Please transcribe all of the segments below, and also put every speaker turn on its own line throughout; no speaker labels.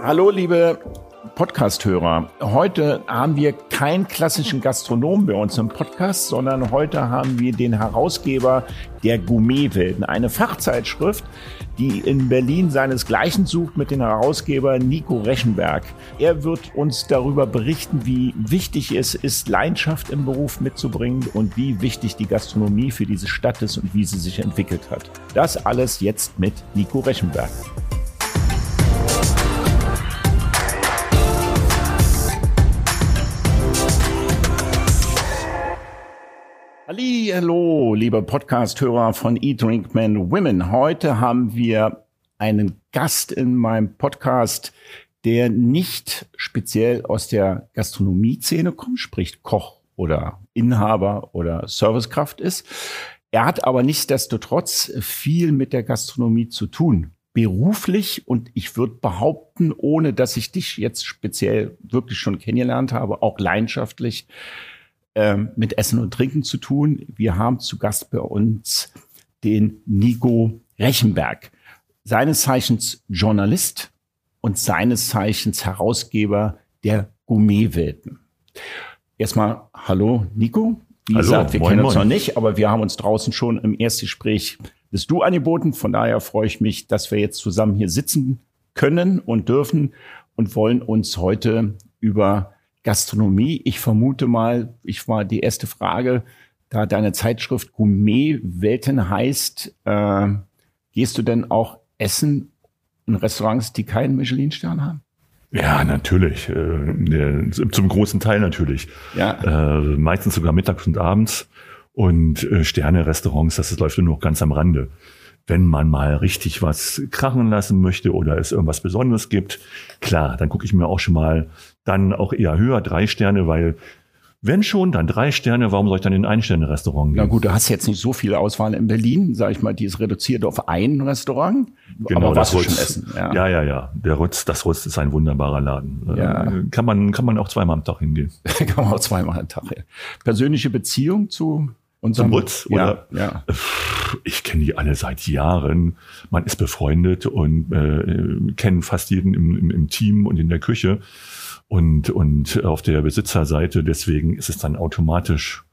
Hallo, liebe Podcast-Hörer. Heute haben wir keinen klassischen Gastronom bei uns im Podcast, sondern heute haben wir den Herausgeber der Gourmetwelten, eine Fachzeitschrift, die in Berlin seinesgleichen sucht mit dem Herausgeber Nico Rechenberg. Er wird uns darüber berichten, wie wichtig es ist, Leidenschaft im Beruf mitzubringen und wie wichtig die Gastronomie für diese Stadt ist und wie sie sich entwickelt hat. Das alles jetzt mit Nico Rechenberg. Hallo, liebe Podcast-Hörer von Eat Drink Men Women. Heute haben wir einen Gast in meinem Podcast, der nicht speziell aus der Gastronomie-Szene kommt, sprich Koch oder Inhaber oder Servicekraft ist. Er hat aber nichtsdestotrotz viel mit der Gastronomie zu tun. Beruflich und ich würde behaupten, ohne dass ich dich jetzt speziell wirklich schon kennengelernt habe, auch leidenschaftlich ähm, mit Essen und Trinken zu tun. Wir haben zu Gast bei uns den Nico Rechenberg, seines Zeichens Journalist und seines Zeichens Herausgeber der Gourmetwelten. Erstmal Hallo Nico. Wie hallo, gesagt, wir moin, kennen uns moin. noch nicht, aber wir haben uns draußen schon im Erstgespräch bist du angeboten. Von daher freue ich mich, dass wir jetzt zusammen hier sitzen können und dürfen und wollen uns heute über Gastronomie. Ich vermute mal, ich war die erste Frage, da deine Zeitschrift Gourmet-Welten heißt, äh, gehst du denn auch essen in Restaurants, die keinen Michelin-Stern haben?
Ja, natürlich. Äh, zum großen Teil natürlich. Ja. Äh, meistens sogar mittags und abends. Und äh, Sterne-Restaurants, das läuft nur noch ganz am Rande wenn man mal richtig was krachen lassen möchte oder es irgendwas Besonderes gibt, klar, dann gucke ich mir auch schon mal dann auch eher höher, drei Sterne, weil wenn schon, dann drei Sterne, warum soll ich dann in ein Sterne-Restaurant gehen?
Na gut, du hast jetzt nicht so viel Auswahl in Berlin, sag ich mal, die ist reduziert auf ein Restaurant.
Genau, aber das Rutz. essen. Ja. ja, ja, ja. Der Rutz, das Rutz ist ein wunderbarer Laden. Ja. Äh, kann man, kann man auch zweimal am Tag hingehen.
kann man auch zweimal am Tag. Ja. Persönliche Beziehung zu
unserem Rutz? Oder? Ja, ja. Ich kenne die alle seit Jahren. Man ist befreundet und äh, kennen fast jeden im, im, im Team und in der Küche und, und auf der Besitzerseite. Deswegen ist es dann automatisch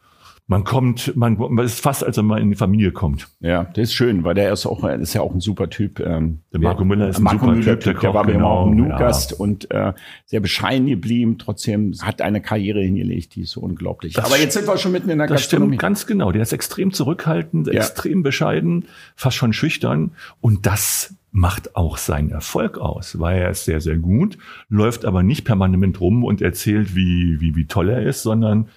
man kommt, man, man ist fast, als wenn man in die Familie kommt.
Ja, das ist schön, weil der ist auch, ist ja auch ein super Typ.
Ähm, der Marco Müller ist ein
Marco
super
Müller, Typ, der, Koch, der war genau, auch im Nu-Gast ja. und äh, sehr bescheiden geblieben, trotzdem hat eine Karriere hingelegt, die ist so unglaublich.
Das Aber jetzt sind wir schon mitten in der das Gastronomie. Stimmt, ganz genau. Der ist extrem zurückhaltend, ja. extrem bescheiden, fast schon schüchtern und das macht auch seinen Erfolg aus, weil er ist sehr, sehr gut, läuft aber nicht permanent rum und erzählt, wie, wie, wie toll er ist, sondern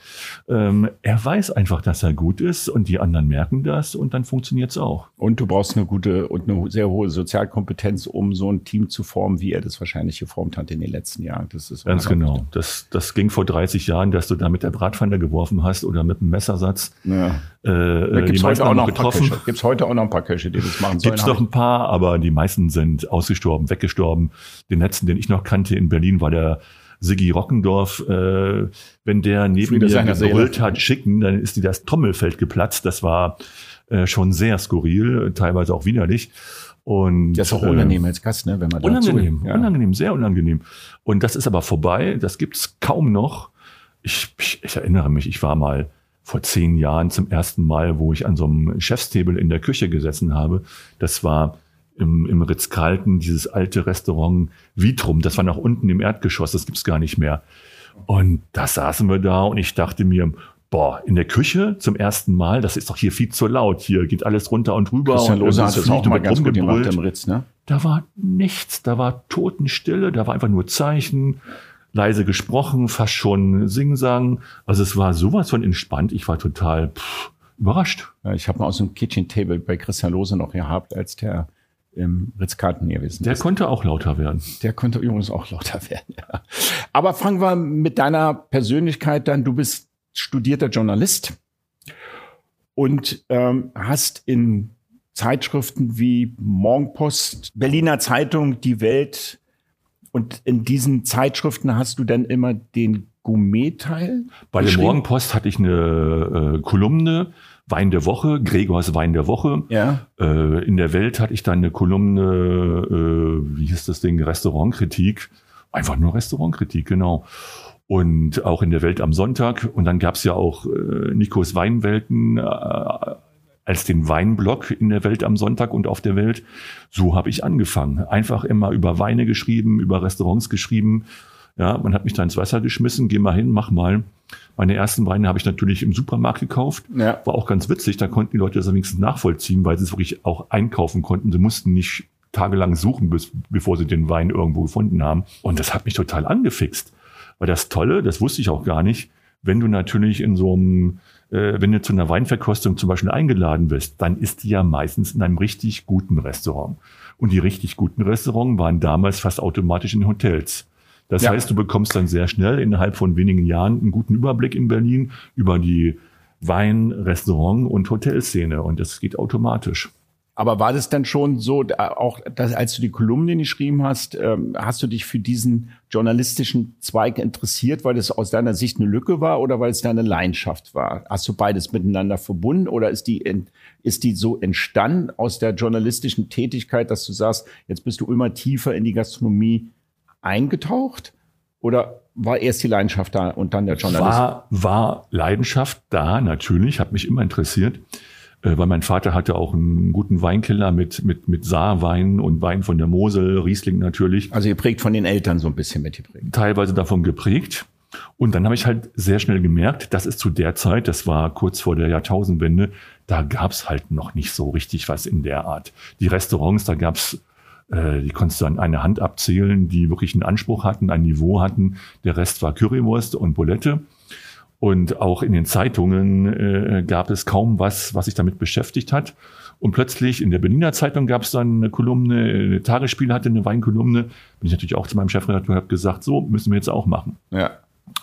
ähm, er weiß einfach, dass er gut ist und die anderen merken das und dann funktioniert es auch.
Und du brauchst eine gute und eine sehr hohe Sozialkompetenz, um so ein Team zu formen, wie er das wahrscheinlich geformt hat in den letzten Jahren.
Das ist Ganz genau. Das, das ging vor 30 Jahren, dass du da mit der Bratpfanne geworfen hast oder mit einem Messersatz. Ja.
Äh, da gibt's heute auch noch getroffen. Gibt es heute auch noch ein paar Köche, die das machen
sollen? Gibt es noch ein paar, aber die meisten sind ausgestorben, weggestorben. Den letzten, den ich noch kannte in Berlin, war der Siggi Rockendorf, äh, wenn der neben Friede mir gebrüllt hat, schicken, dann ist dir das Trommelfeld geplatzt. Das war äh, schon sehr skurril, teilweise auch widerlich. Und,
das ist auch unangenehm äh, als Gast, ne, wenn man
Unangenehm, ja. unangenehm, sehr unangenehm. Und das ist aber vorbei, das gibt's kaum noch. Ich, ich, ich erinnere mich, ich war mal vor zehn Jahren zum ersten Mal, wo ich an so einem Chefstable in der Küche gesessen habe. Das war im, im Ritz-Carlton, dieses alte Restaurant Vitrum, das war nach unten im Erdgeschoss, das gibt's gar nicht mehr. Und da saßen wir da und ich dachte mir, boah, in der Küche zum ersten Mal, das ist doch hier viel zu laut, hier geht alles runter und rüber.
Christian Lose hat das auch mal ganz gut gemacht im Ritz, ne?
Da war nichts, da war Totenstille, da war einfach nur Zeichen, leise gesprochen, fast schon Singsang. Also es war sowas von entspannt, ich war total pff, überrascht.
Ich habe mal aus dem Kitchen Table bei Christian Lose noch gehabt, als der im Ritz-Carlton gewesen
Der konnte auch lauter werden.
Der konnte übrigens auch lauter werden, ja. Aber fangen wir mit deiner Persönlichkeit dann. Du bist studierter Journalist und ähm, hast in Zeitschriften wie Morgenpost, Berliner Zeitung, Die Welt und in diesen Zeitschriften hast du dann immer den Gourmet-Teil?
Bei der Morgenpost hatte ich eine äh, Kolumne, Wein der Woche, Gregors Wein der Woche.
Ja.
Äh, in der Welt hatte ich dann eine Kolumne, äh, wie hieß das Ding, Restaurantkritik. Einfach nur Restaurantkritik, genau. Und auch in der Welt am Sonntag. Und dann gab's ja auch äh, Nikos Weinwelten äh, als den Weinblock in der Welt am Sonntag und auf der Welt. So habe ich angefangen. Einfach immer über Weine geschrieben, über Restaurants geschrieben. Ja, man hat mich da ins Wasser geschmissen, geh mal hin, mach mal. Meine ersten Weine habe ich natürlich im Supermarkt gekauft.
Ja.
War auch ganz witzig, da konnten die Leute das wenigstens nachvollziehen, weil sie es wirklich auch einkaufen konnten. Sie mussten nicht tagelang suchen, bis, bevor sie den Wein irgendwo gefunden haben. Und das hat mich total angefixt. Weil das Tolle, das wusste ich auch gar nicht, wenn du natürlich in so einem, wenn du zu einer Weinverkostung zum Beispiel eingeladen bist, dann ist die ja meistens in einem richtig guten Restaurant. Und die richtig guten Restaurants waren damals fast automatisch in Hotels. Das
Ja.
heißt, du bekommst dann sehr schnell innerhalb von wenigen Jahren einen guten Überblick in Berlin über die Wein-, Restaurant- und Hotelszene. Und das geht automatisch.
Aber war das dann schon so, auch dass, als du die Kolumnen geschrieben hast, ähm, hast du dich für diesen journalistischen Zweig interessiert, weil es aus deiner Sicht eine Lücke war oder weil es deine Leidenschaft war? Hast du beides miteinander verbunden oder ist die, in, ist die so entstanden aus der journalistischen Tätigkeit, dass du sagst, jetzt bist du immer tiefer in die Gastronomie eingetaucht? Oder war erst die Leidenschaft da und dann der Journalismus?
War, war Leidenschaft da, natürlich, hat mich immer interessiert, weil mein Vater hatte auch einen guten Weinkeller mit, mit, mit Saarwein und Wein von der Mosel, Riesling natürlich,
Also ihr prägt von den Eltern so ein bisschen mitgeprägt.
teilweise davon geprägt. Und dann habe ich halt sehr schnell gemerkt, das ist zu der Zeit, das war kurz vor der Jahrtausendwende, da gab's halt noch nicht so richtig was in der Art. Die Restaurants, da gab's äh, die konntest du an eine Hand abzählen, die wirklich einen Anspruch hatten, ein Niveau hatten. Der Rest war Currywurst und Bulette. Und auch in den Zeitungen äh, gab es kaum was, was sich damit beschäftigt hat. Und plötzlich in der Berliner Zeitung gab es dann eine Kolumne, äh, Tagesspiel hatte eine Weinkolumne. Bin ich natürlich auch zu meinem Chefredakteur und habe gesagt, so müssen wir jetzt auch machen.
Ja.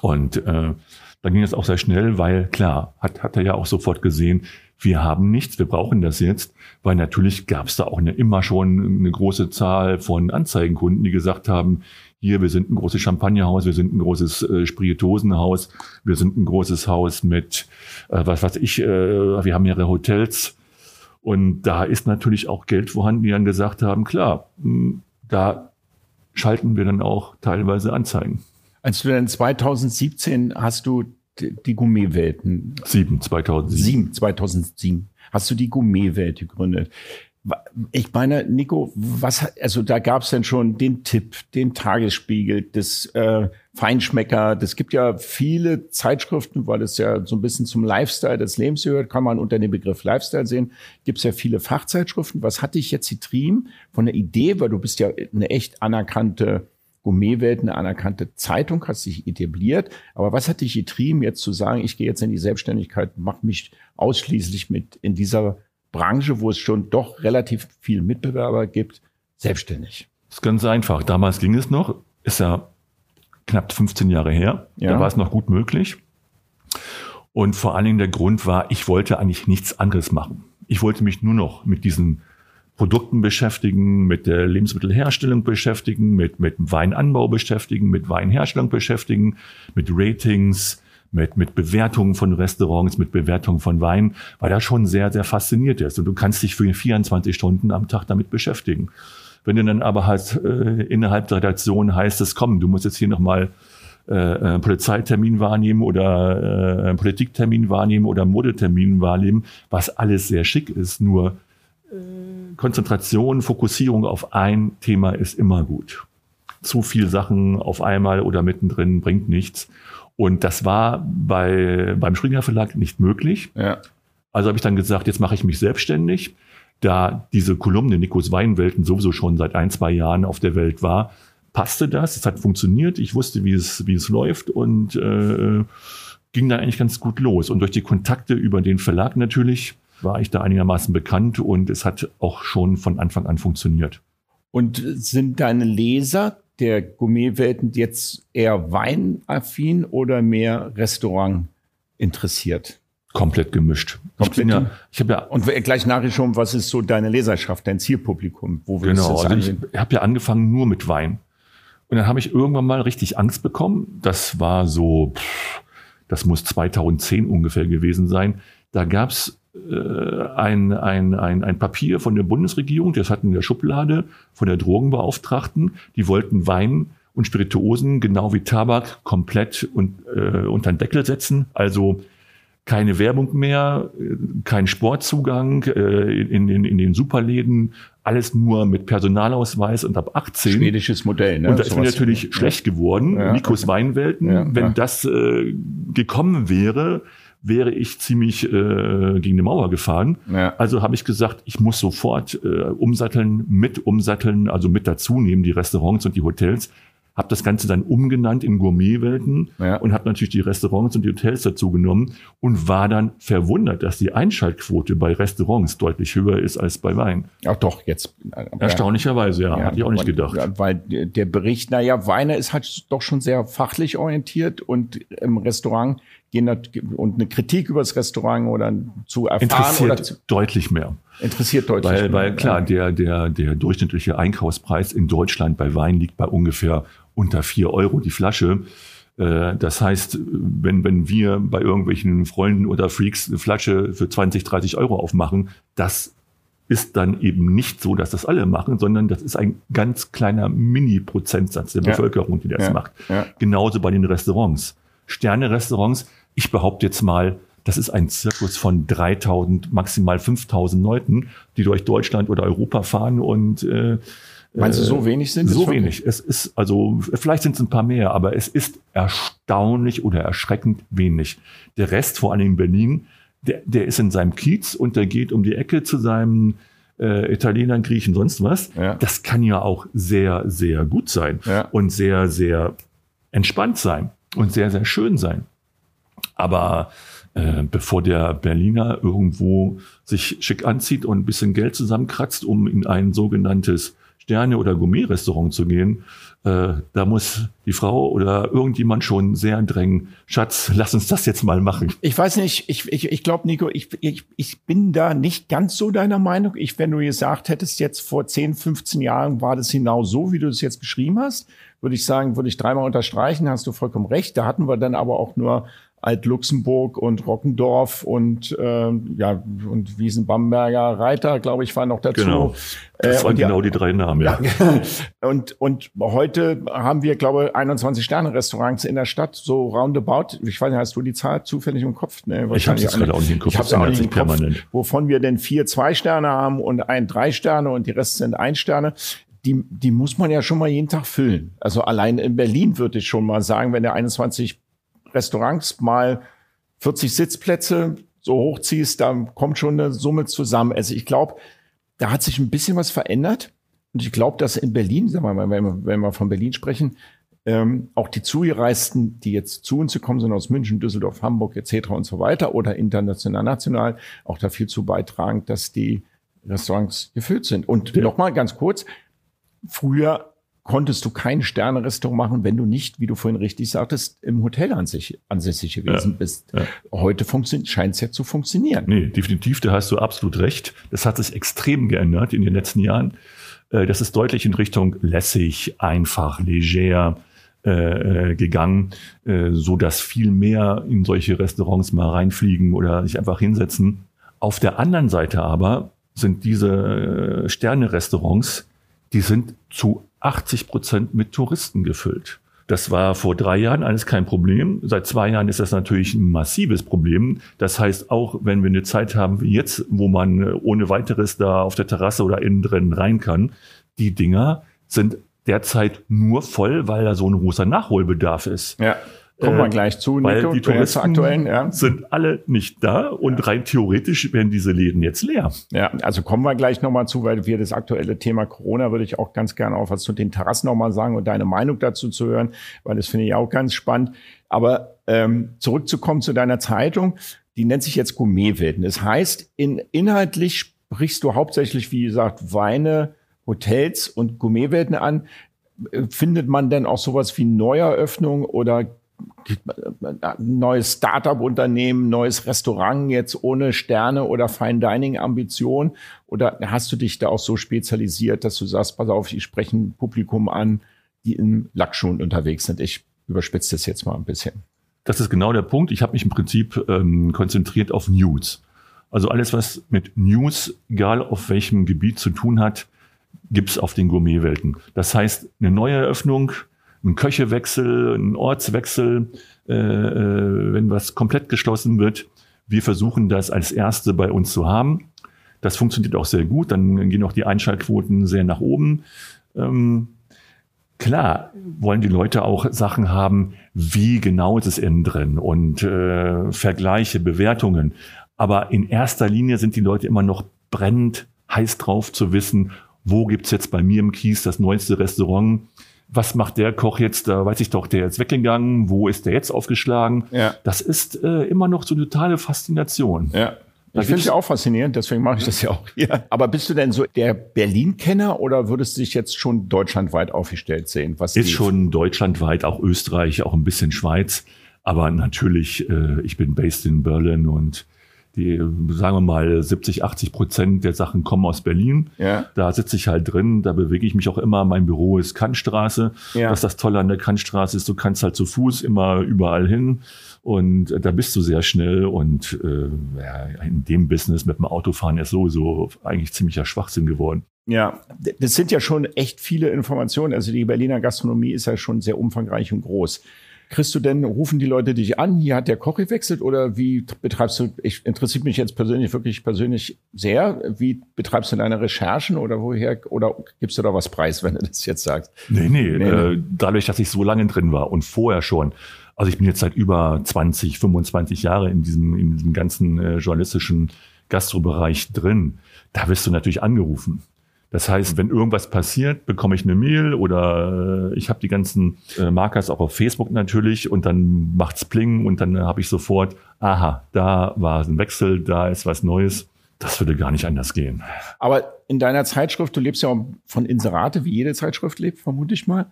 Und äh, dann ging es auch sehr schnell, weil klar, hat, hat er ja auch sofort gesehen, wir haben nichts, wir brauchen das jetzt, weil natürlich gab es da auch eine, immer schon eine große Zahl von Anzeigenkunden, die gesagt haben, hier, wir sind ein großes Champagnerhaus, wir sind ein großes äh, Spirituosenhaus, wir sind ein großes Haus mit, äh, was weiß ich, äh, wir haben mehrere Hotels. Und da ist natürlich auch Geld vorhanden, die dann gesagt haben, klar, mh, da schalten wir dann auch teilweise Anzeigen.
Als du dann 2017 hast du die die Gourmetwelten,
Sieben, 2007.
sieben, 2007, hast du die Gourmetwelt gegründet. Ich meine, Nico, was, also da gab es dann schon den Tipp, den Tagesspiegel, das äh, Feinschmecker. Das gibt ja viele Zeitschriften, weil es ja so ein bisschen zum Lifestyle des Lebens gehört, kann man unter dem Begriff Lifestyle sehen. Gibt es ja viele Fachzeitschriften. Was hat dich jetzt getrieben von der Idee, weil du bist ja eine echt anerkannte Gourmetwelt, eine anerkannte Zeitung, hast dich etabliert. Aber was hat dich getrieben, jetzt zu sagen, ich gehe jetzt in die Selbstständigkeit, mache mich ausschließlich mit in dieser Branche, wo es schon doch relativ viel Mitbewerber gibt, selbstständig?
Das ist ganz einfach. Damals ging es noch, ist ja knapp 15 Jahre her.
Ja.
Da war es noch gut möglich. Und vor allen Dingen der Grund war, ich wollte eigentlich nichts anderes machen. Ich wollte mich nur noch mit diesen Produkten beschäftigen, mit der Lebensmittelherstellung beschäftigen, mit, mit Weinanbau beschäftigen, mit Weinherstellung beschäftigen, mit Ratings, mit, mit Bewertungen von Restaurants, mit Bewertungen von Wein, weil das schon sehr, sehr fasziniert ist. Und du kannst dich für 24 Stunden am Tag damit beschäftigen. Wenn du dann aber halt äh, innerhalb der Redaktion heißt es, komm, du musst jetzt hier nochmal äh, einen Polizeitermin wahrnehmen oder äh, einen Politiktermin wahrnehmen oder einen Modetermin wahrnehmen, was alles sehr schick ist, nur äh, Konzentration, Fokussierung auf ein Thema ist immer gut. Zu viel Sachen auf einmal oder mittendrin bringt nichts. Und das war bei, beim Springer Verlag nicht möglich.
Ja.
Also habe ich dann gesagt, jetzt mache ich mich selbstständig. Da diese Kolumne Nikos Weinwelten sowieso schon seit ein, zwei Jahren auf der Welt war, passte das. Es hat funktioniert. Ich wusste, wie es, wie es läuft und äh, ging dann eigentlich ganz gut los. Und durch die Kontakte über den Verlag natürlich war ich da einigermaßen bekannt und es hat auch schon von Anfang an funktioniert.
Und sind deine Leser der Gourmetwelten jetzt eher weinaffin oder mehr Restaurant interessiert?
Komplett gemischt. Ich bin ja, ich habe ja
Und gleich nachher schon, was ist so deine Leserschaft, dein Zielpublikum? Wo willst
Genau, also ich habe ja angefangen nur mit Wein. Und dann habe ich irgendwann mal richtig Angst bekommen. Das war so, pff, das muss 2010 ungefähr gewesen sein. Da gab's ein, ein, ein, ein Papier von der Bundesregierung, das hatten in der Schublade von der Drogenbeauftragten. Die wollten Wein und Spirituosen genau wie Tabak komplett und, äh, unter den Deckel setzen. Also keine Werbung mehr, kein Sportzugang äh, in, in, in den Superläden, alles nur mit Personalausweis und ab 18.
Schwedisches Modell,
ne? Und da ist mir natürlich ja. schlecht geworden, ja. Nikos Weinwelten. Ja, Wenn das äh, gekommen wäre, wäre ich ziemlich äh, gegen die Mauer gefahren. Ja. Also habe ich gesagt, ich muss sofort äh, umsatteln, mit umsatteln, also mit dazu nehmen die Restaurants und die Hotels habe das Ganze dann umgenannt in Gourmetwelten ja. und habe natürlich die Restaurants und die Hotels dazu genommen und war dann verwundert, dass die Einschaltquote bei Restaurants deutlich höher ist als bei Wein.
Ach doch, jetzt.
Äh, Erstaunlicherweise, ja, ja hatte ich auch nicht gedacht.
Weil der Bericht, naja, Weine ist halt doch schon sehr fachlich orientiert und im Restaurant und eine Kritik über das Restaurant oder zu erfahren
Interessiert
oder zu,
deutlich mehr.
Interessiert deutlich
weil,
mehr.
Weil klar, der, der, der durchschnittliche Einkaufspreis in Deutschland bei Wein liegt bei ungefähr unter vier Euro die Flasche. Äh, das heißt, wenn, wenn wir bei irgendwelchen Freunden oder Freaks eine Flasche für 20, 30 Euro aufmachen, das ist dann eben nicht so, dass das alle machen, sondern das ist ein ganz kleiner Mini-Prozentsatz der ja. Bevölkerung, die das ja. macht. Ja. Genauso bei den Restaurants. Sterne-Restaurants, ich behaupte jetzt mal, das ist ein Zirkus von 3000, maximal 5000 Leuten, die durch Deutschland oder Europa fahren und äh,
Meinst du, so äh, wenig sind
es? So wenig. Es ist, also, vielleicht sind es ein paar mehr, aber es ist erstaunlich oder erschreckend wenig. Der Rest, vor allem in Berlin, der, der ist in seinem Kiez und der geht um die Ecke zu seinem äh, Italienern, Griechen, sonst was. Ja. Das kann ja auch sehr, sehr gut sein ja. und sehr, sehr entspannt sein und sehr, sehr schön sein. Aber äh, bevor der Berliner irgendwo sich schick anzieht und ein bisschen Geld zusammenkratzt, um in ein sogenanntes Sterne- oder Gourmet-Restaurant zu gehen, äh, da muss die Frau oder irgendjemand schon sehr drängen, Schatz, lass uns das jetzt mal machen.
Ich weiß nicht, ich, ich, ich glaube, Nico, ich, ich, ich bin da nicht ganz so deiner Meinung. Ich, wenn du gesagt hättest, jetzt vor 10, 15 Jahren war das genau so, wie du es jetzt beschrieben hast, würde ich sagen, würde ich dreimal unterstreichen, hast du vollkommen recht. Da hatten wir dann aber auch nur Alt-Luxemburg und Rockendorf und äh, ja und Wiesenbamberger Reiter, glaube ich, waren noch dazu.
Genau. Das äh, waren genau die drei Namen, ja.
ja. und und heute haben wir, glaube ich, 21 Sterne Restaurants in der Stadt, so roundabout. Ich weiß nicht, hast du die Zahl zufällig im Kopf?
Ne, ich habe es gerade auch nicht im Kopf.
Ich habe auch nicht im Kopf, permanent. wovon wir denn vier zwei Sterne haben und ein drei Sterne und die Rest sind ein Sterne die, die muss man ja schon mal jeden Tag füllen. Also allein in Berlin würde ich schon mal sagen, wenn der 21 Restaurants mal 40 Sitzplätze so hochziehst, da kommt schon eine Summe zusammen. Also ich glaube, da hat sich ein bisschen was verändert. Und ich glaube, dass in Berlin, sagen wir mal, wenn wir, wenn wir von Berlin sprechen, ähm, auch die Zugereisten, die jetzt zu uns gekommen sind aus München, Düsseldorf, Hamburg etc. und so weiter oder international, national, auch dafür zu beitragen, dass die Restaurants gefüllt sind. Und ja. nochmal ganz kurz, früher konntest du kein Sterne-Restaurant machen, wenn du nicht, wie du vorhin richtig sagtest, im Hotel ansässig, ansässig gewesen ja, bist. Ja. Heute scheint es ja zu funktionieren.
Nee, definitiv, da hast du absolut recht. Das hat sich extrem geändert in den letzten Jahren. Äh, das ist deutlich in Richtung lässig, einfach, leger äh, äh, gegangen, äh, so dass viel mehr in solche Restaurants mal reinfliegen oder sich einfach hinsetzen. Auf der anderen Seite aber sind diese Sterne-Restaurants, die sind zu 80 Prozent mit Touristen gefüllt. Das war vor drei Jahren alles kein Problem. Seit zwei Jahren ist das natürlich ein massives Problem. Das heißt, auch wenn wir eine Zeit haben wie jetzt, wo man ohne weiteres da auf der Terrasse oder innen drin rein kann, die Dinger sind derzeit nur voll, weil da so ein großer Nachholbedarf ist.
Ja. Kommen wir äh, gleich zu,
Nico. Weil die Touristen aktuellen, ja. sind alle nicht da und ja. rein theoretisch werden diese Läden jetzt leer.
Ja, also kommen wir gleich nochmal zu, weil wir das aktuelle Thema Corona würde ich auch ganz gerne auch was zu den Terrassen nochmal sagen und deine Meinung dazu zu hören, weil das finde ich auch ganz spannend. Aber ähm, zurückzukommen zu deiner Zeitung, die nennt sich jetzt Gourmetwelten. Das heißt, in, inhaltlich sprichst du hauptsächlich, wie gesagt, Weine, Hotels und Gourmetwelten an. Äh, findet man denn auch sowas wie Neueröffnung oder neues Startup-Unternehmen, neues Restaurant jetzt ohne Sterne oder Fine Dining-Ambition? Oder hast du dich da auch so spezialisiert, dass du sagst, pass auf, ich spreche ein Publikum an, die in Lackschuhen unterwegs sind. Ich überspitze das jetzt mal ein bisschen.
Das ist genau der Punkt. Ich habe mich im Prinzip ähm, konzentriert auf News. Also alles, was mit News, egal auf welchem Gebiet zu tun hat, gibt's auf den Gourmetwelten. Das heißt, eine neue Eröffnung, ein Köchewechsel, ein Ortswechsel, äh, äh, wenn was komplett geschlossen wird. Wir versuchen das als erste bei uns zu haben. Das funktioniert auch sehr gut. Dann gehen auch die Einschaltquoten sehr nach oben. Ähm, Klar wollen die Leute auch Sachen haben, wie genau ist es innen drin und äh, Vergleiche, Bewertungen. Aber in erster Linie sind die Leute immer noch brennend heiß drauf zu wissen, wo gibt's jetzt bei mir im Kies das neueste Restaurant? Was macht der Koch jetzt? Da weiß ich doch, der ist weggegangen. Wo ist der jetzt aufgeschlagen? Ja. Das ist äh, immer noch so eine totale Faszination.
Ja. Das finde ich auch faszinierend, deswegen mache ich das ja auch hier. Aber bist du denn so der Berlin-Kenner oder würdest du dich jetzt schon deutschlandweit aufgestellt sehen?
Was ist schon deutschlandweit, auch Österreich, auch ein bisschen Schweiz. Aber natürlich, äh, ich bin based in Berlin und die, sagen wir mal, 70, 80 Prozent der Sachen kommen aus Berlin. Ja. Da sitze ich halt drin, da bewege ich mich auch immer. Mein Büro ist Kantstraße. Ja. Was das Tolle an der Kantstraße ist, du kannst halt zu Fuß immer überall hin. Und da bist du sehr schnell und äh, ja, in dem Business mit dem Autofahren ist sowieso eigentlich ziemlicher Schwachsinn geworden.
Ja, das sind ja schon echt viele Informationen. Also die Berliner Gastronomie ist ja schon sehr umfangreich und groß. Kriegst du denn, rufen die Leute dich an, hier hat der Koch gewechselt oder wie betreibst du, ich interessiert mich jetzt persönlich wirklich persönlich sehr, wie betreibst du deine Recherchen oder woher, oder gibst du da was preis, wenn du das jetzt sagst?
Nee, nee, nee, äh, dadurch, dass ich so lange drin war und vorher schon, also ich bin jetzt seit über 20, 25 Jahre in diesem, in diesem ganzen äh, journalistischen Gastrobereich drin. Da wirst du natürlich angerufen. Das heißt, wenn irgendwas passiert, bekomme ich eine Mail oder äh, ich habe die ganzen äh, Markers auch auf Facebook natürlich und dann macht's Pling und dann habe ich sofort, aha, da war ein Wechsel, da ist was Neues. Das würde gar nicht anders gehen.
Aber in deiner Zeitschrift, du lebst ja auch von Inserate, wie jede Zeitschrift lebt, vermute ich mal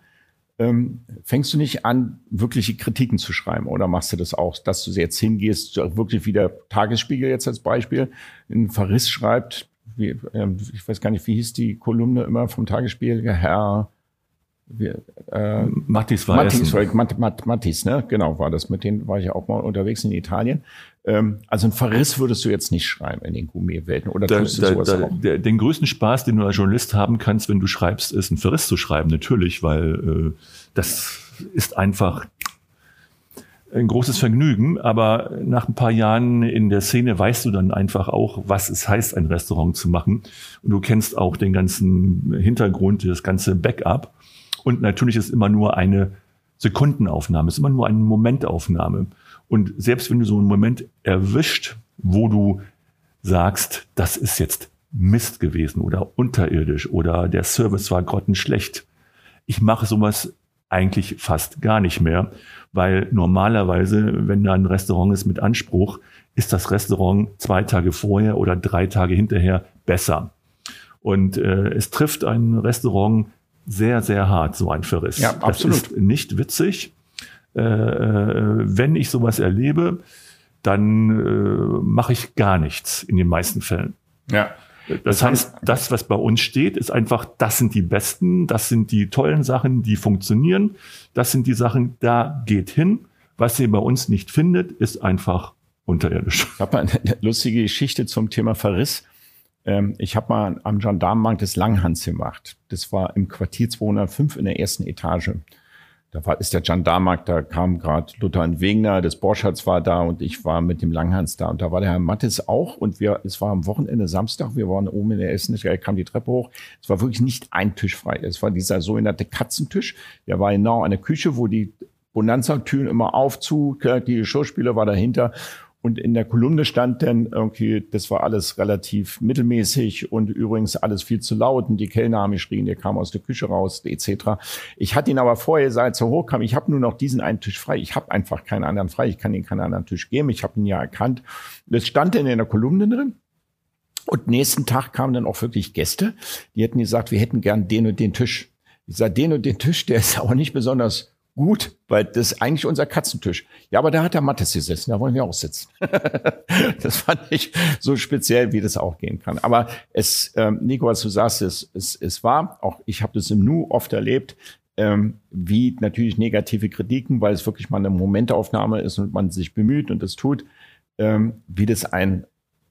ähm, fängst du nicht an, wirkliche Kritiken zu schreiben oder machst du das auch, dass du jetzt hingehst, wirklich wie der Tagesspiegel jetzt als Beispiel, ein Verriss schreibt, wie, ähm, ich weiß gar nicht, wie hieß die Kolumne immer vom Tagesspiegel, Herr
wir, äh, Mattis war
Mattis, sorry, Matt, Matt, Mattis, ne? Genau, war das. Mit denen war ich ja auch mal unterwegs in Italien. Ähm, also ein Verriss würdest du jetzt nicht schreiben in den Gourmetwelten oder
da, tust du da, sowas da, auch? Der, den größten Spaß, den du als Journalist haben kannst, wenn du schreibst, ist ein Verriss zu schreiben, natürlich, weil äh, das ist einfach ein großes Vergnügen, aber nach ein paar Jahren in der Szene weißt du dann einfach auch, was es heißt, ein Restaurant zu machen. Und du kennst auch den ganzen Hintergrund, das ganze Backup. Und natürlich ist immer nur eine Sekundenaufnahme, ist immer nur eine Momentaufnahme. Und selbst wenn du so einen Moment erwischt, wo du sagst, das ist jetzt Mist gewesen oder unterirdisch oder der Service war grottenschlecht. Ich mache sowas eigentlich fast gar nicht mehr, weil normalerweise, wenn da ein Restaurant ist mit Anspruch, ist das Restaurant zwei Tage vorher oder drei Tage hinterher besser. Und äh, es trifft ein Restaurant sehr, sehr hart, so ein Verriss. Ja, absolut. Das ist nicht witzig. Äh, äh, wenn ich sowas erlebe, dann äh, mache ich gar nichts in den meisten Fällen. Ja. Das heißt, das, was bei uns steht, ist einfach, das sind die besten, das sind die tollen Sachen, die funktionieren, das sind die Sachen, da geht hin. Was ihr bei uns nicht findet, ist einfach unterirdisch.
Ich habe mal eine lustige Geschichte zum Thema Verriss. Ähm, ich habe mal am Gendarmenmarkt des Langhans gemacht. Das war im Quartier 205 in der ersten Etage. Da war, ist der Gendarmenmarkt, da kam gerade Luther und Wegner, des Borschatz war da und ich war mit dem Langhans da. Und da war der Herr Mattes auch und wir, es war am Wochenende Samstag, wir waren oben in der Essen, er kam die Treppe hoch. Es war wirklich nicht ein Tisch frei. Es war dieser sogenannte Katzentisch. Der war genau an der Küche, wo die Bonanza-Türen immer auf zu, die Geschirrspüler war dahinter und in der Kolumne stand dann irgendwie, das war alles relativ mittelmäßig und übrigens alles viel zu laut und die Kellner haben geschrien, der kam aus der Küche raus, etc. Ich hatte ihn aber vorher, seit er hochkam, ich habe nur noch diesen einen Tisch frei. Ich habe einfach keinen anderen frei. Ich kann ihm keinen anderen Tisch geben. Ich habe ihn ja erkannt. Das stand dann in der Kolumne drin. Und nächsten Tag kamen dann auch wirklich Gäste, die hätten gesagt, wir hätten gern den und den Tisch. Ich sage, den und den Tisch, der ist aber nicht besonders gut, weil das ist eigentlich unser Katzentisch. Ja, aber da hat der Mattes gesessen, da wollen wir auch sitzen. das fand ich so speziell, wie das auch gehen kann. Aber es, ähm, Nico, was du sagst, es, es, es war, auch ich habe das im Nu oft erlebt, ähm, wie natürlich negative Kritiken, weil es wirklich mal eine Momentaufnahme ist und man sich bemüht und das tut, ähm, wie das ein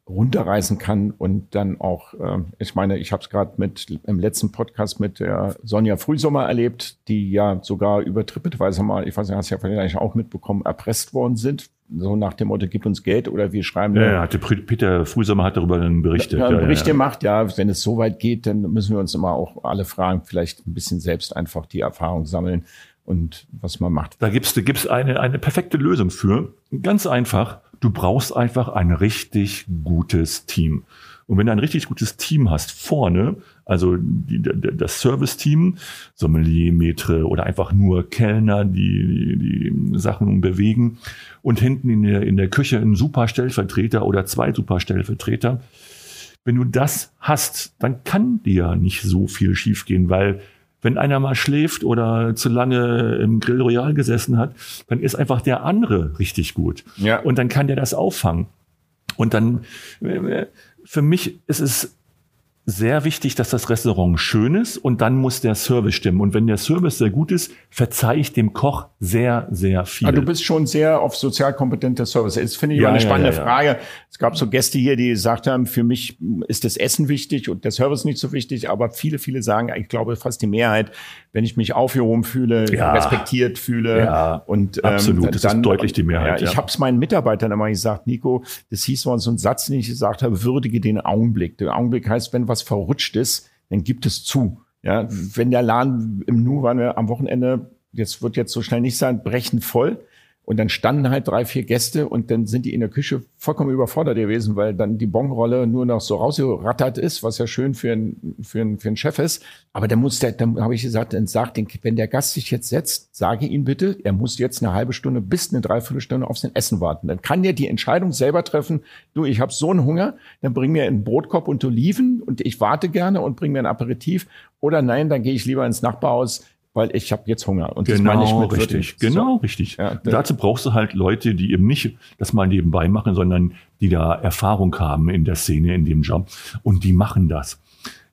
runterreißen kann und dann auch, äh, ich meine, ich habe es gerade mit im letzten Podcast mit der Sonja Frühsommer erlebt, die ja sogar über TripAdvisor mal, ich weiß nicht, hast du ja vielleicht auch mitbekommen, erpresst worden sind. So nach dem Motto, gib uns Geld oder wir schreiben.
Ja, ja hatte Peter Frühsommer hat darüber einen Bericht.
Ja, einen Bericht ja, gemacht, ja. Wenn es so weit geht, dann müssen wir uns immer auch alle fragen, vielleicht ein bisschen selbst einfach die Erfahrung sammeln und was man macht.
Da gibt's, da gibt's eine, eine perfekte Lösung für. Ganz einfach Du brauchst einfach ein richtig gutes Team. Und wenn du ein richtig gutes Team hast vorne, also die, das Service-Team, Sommelier, Metre oder einfach nur Kellner, die, die, die Sachen bewegen und hinten in der, in der Küche ein super Stellvertreter oder zwei super Stellvertreter. Wenn du das hast, dann kann dir nicht so viel schiefgehen, weil wenn einer mal schläft oder zu lange im Grill Royal gesessen hat, dann ist einfach der andere richtig gut. Ja. Und dann kann der das auffangen. Und dann, äh, für mich ist es sehr wichtig, dass das Restaurant schön ist und dann muss der Service stimmen. Und wenn der Service sehr gut ist, verzeihe ich dem Koch sehr, sehr viel.
Also du bist schon sehr auf sozial kompetenter Service. Das finde ich ja, eine spannende ja, ja, Frage. Es gab so Gäste hier, die gesagt haben, für mich ist das Essen wichtig und der Service nicht so wichtig. Aber viele, viele sagen, ich glaube fast die Mehrheit, wenn ich mich aufgehoben fühle, respektiert fühle.
Und, ähm, absolut, das dann, ist deutlich die Mehrheit.
Ich habe es meinen Mitarbeitern immer gesagt, Nico, das hieß mal so ein Satz, den ich gesagt habe, würdige den Augenblick. Der Augenblick heißt, wenn was verrutscht ist, dann gibt es zu. Ja, wenn der Laden im Nu war, ne, am Wochenende, jetzt wird jetzt so schnell nicht sein, brechen voll. Und dann standen halt drei, vier Gäste und dann sind die in der Küche vollkommen überfordert gewesen, weil dann die Bonrolle nur noch so rausgerattert ist, was ja schön für einen für einen für einen Chef ist. Aber dann muss der, dann habe ich gesagt, dann sagt den, wenn der Gast sich jetzt setzt, sage ihn bitte, er muss jetzt eine halbe Stunde bis eine Dreiviertelstunde auf sein Essen warten. Dann kann der die Entscheidung selber treffen, du, ich habe so einen Hunger, dann bring mir einen Brotkorb und Oliven und ich warte gerne und bring mir ein Aperitif. Oder nein, dann gehe ich lieber ins Nachbarhaus, weil ich habe jetzt Hunger.
Und genau, das meine ich mit richtig. Genau, so. richtig. Ja, Dazu brauchst du halt Leute, die eben nicht das mal nebenbei machen, sondern die da Erfahrung haben in der Szene, in dem Job. Und die machen das.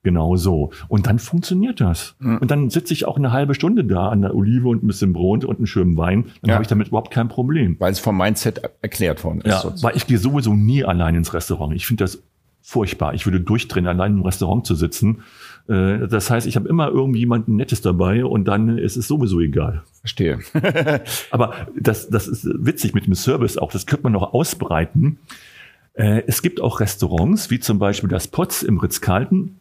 Genau so. Und dann funktioniert das. Mhm. Und dann sitze ich auch eine halbe Stunde da an der Olive und ein bisschen Brot und einen schönen Wein. Dann ja. habe ich damit überhaupt kein Problem.
Weil es vom Mindset erklärt worden ist.
Ja, sozusagen. weil ich gehe sowieso nie allein ins Restaurant. Ich finde das furchtbar. Ich würde durchdrehen, allein im Restaurant zu sitzen. Äh, das heißt, ich habe immer irgendwie jemanden Nettes dabei und dann ist es sowieso egal.
Verstehe.
Aber das, das ist witzig mit dem Service auch. Das könnte man noch ausbreiten. Äh, es gibt auch Restaurants, wie zum Beispiel das Potz im Ritz-Carlton.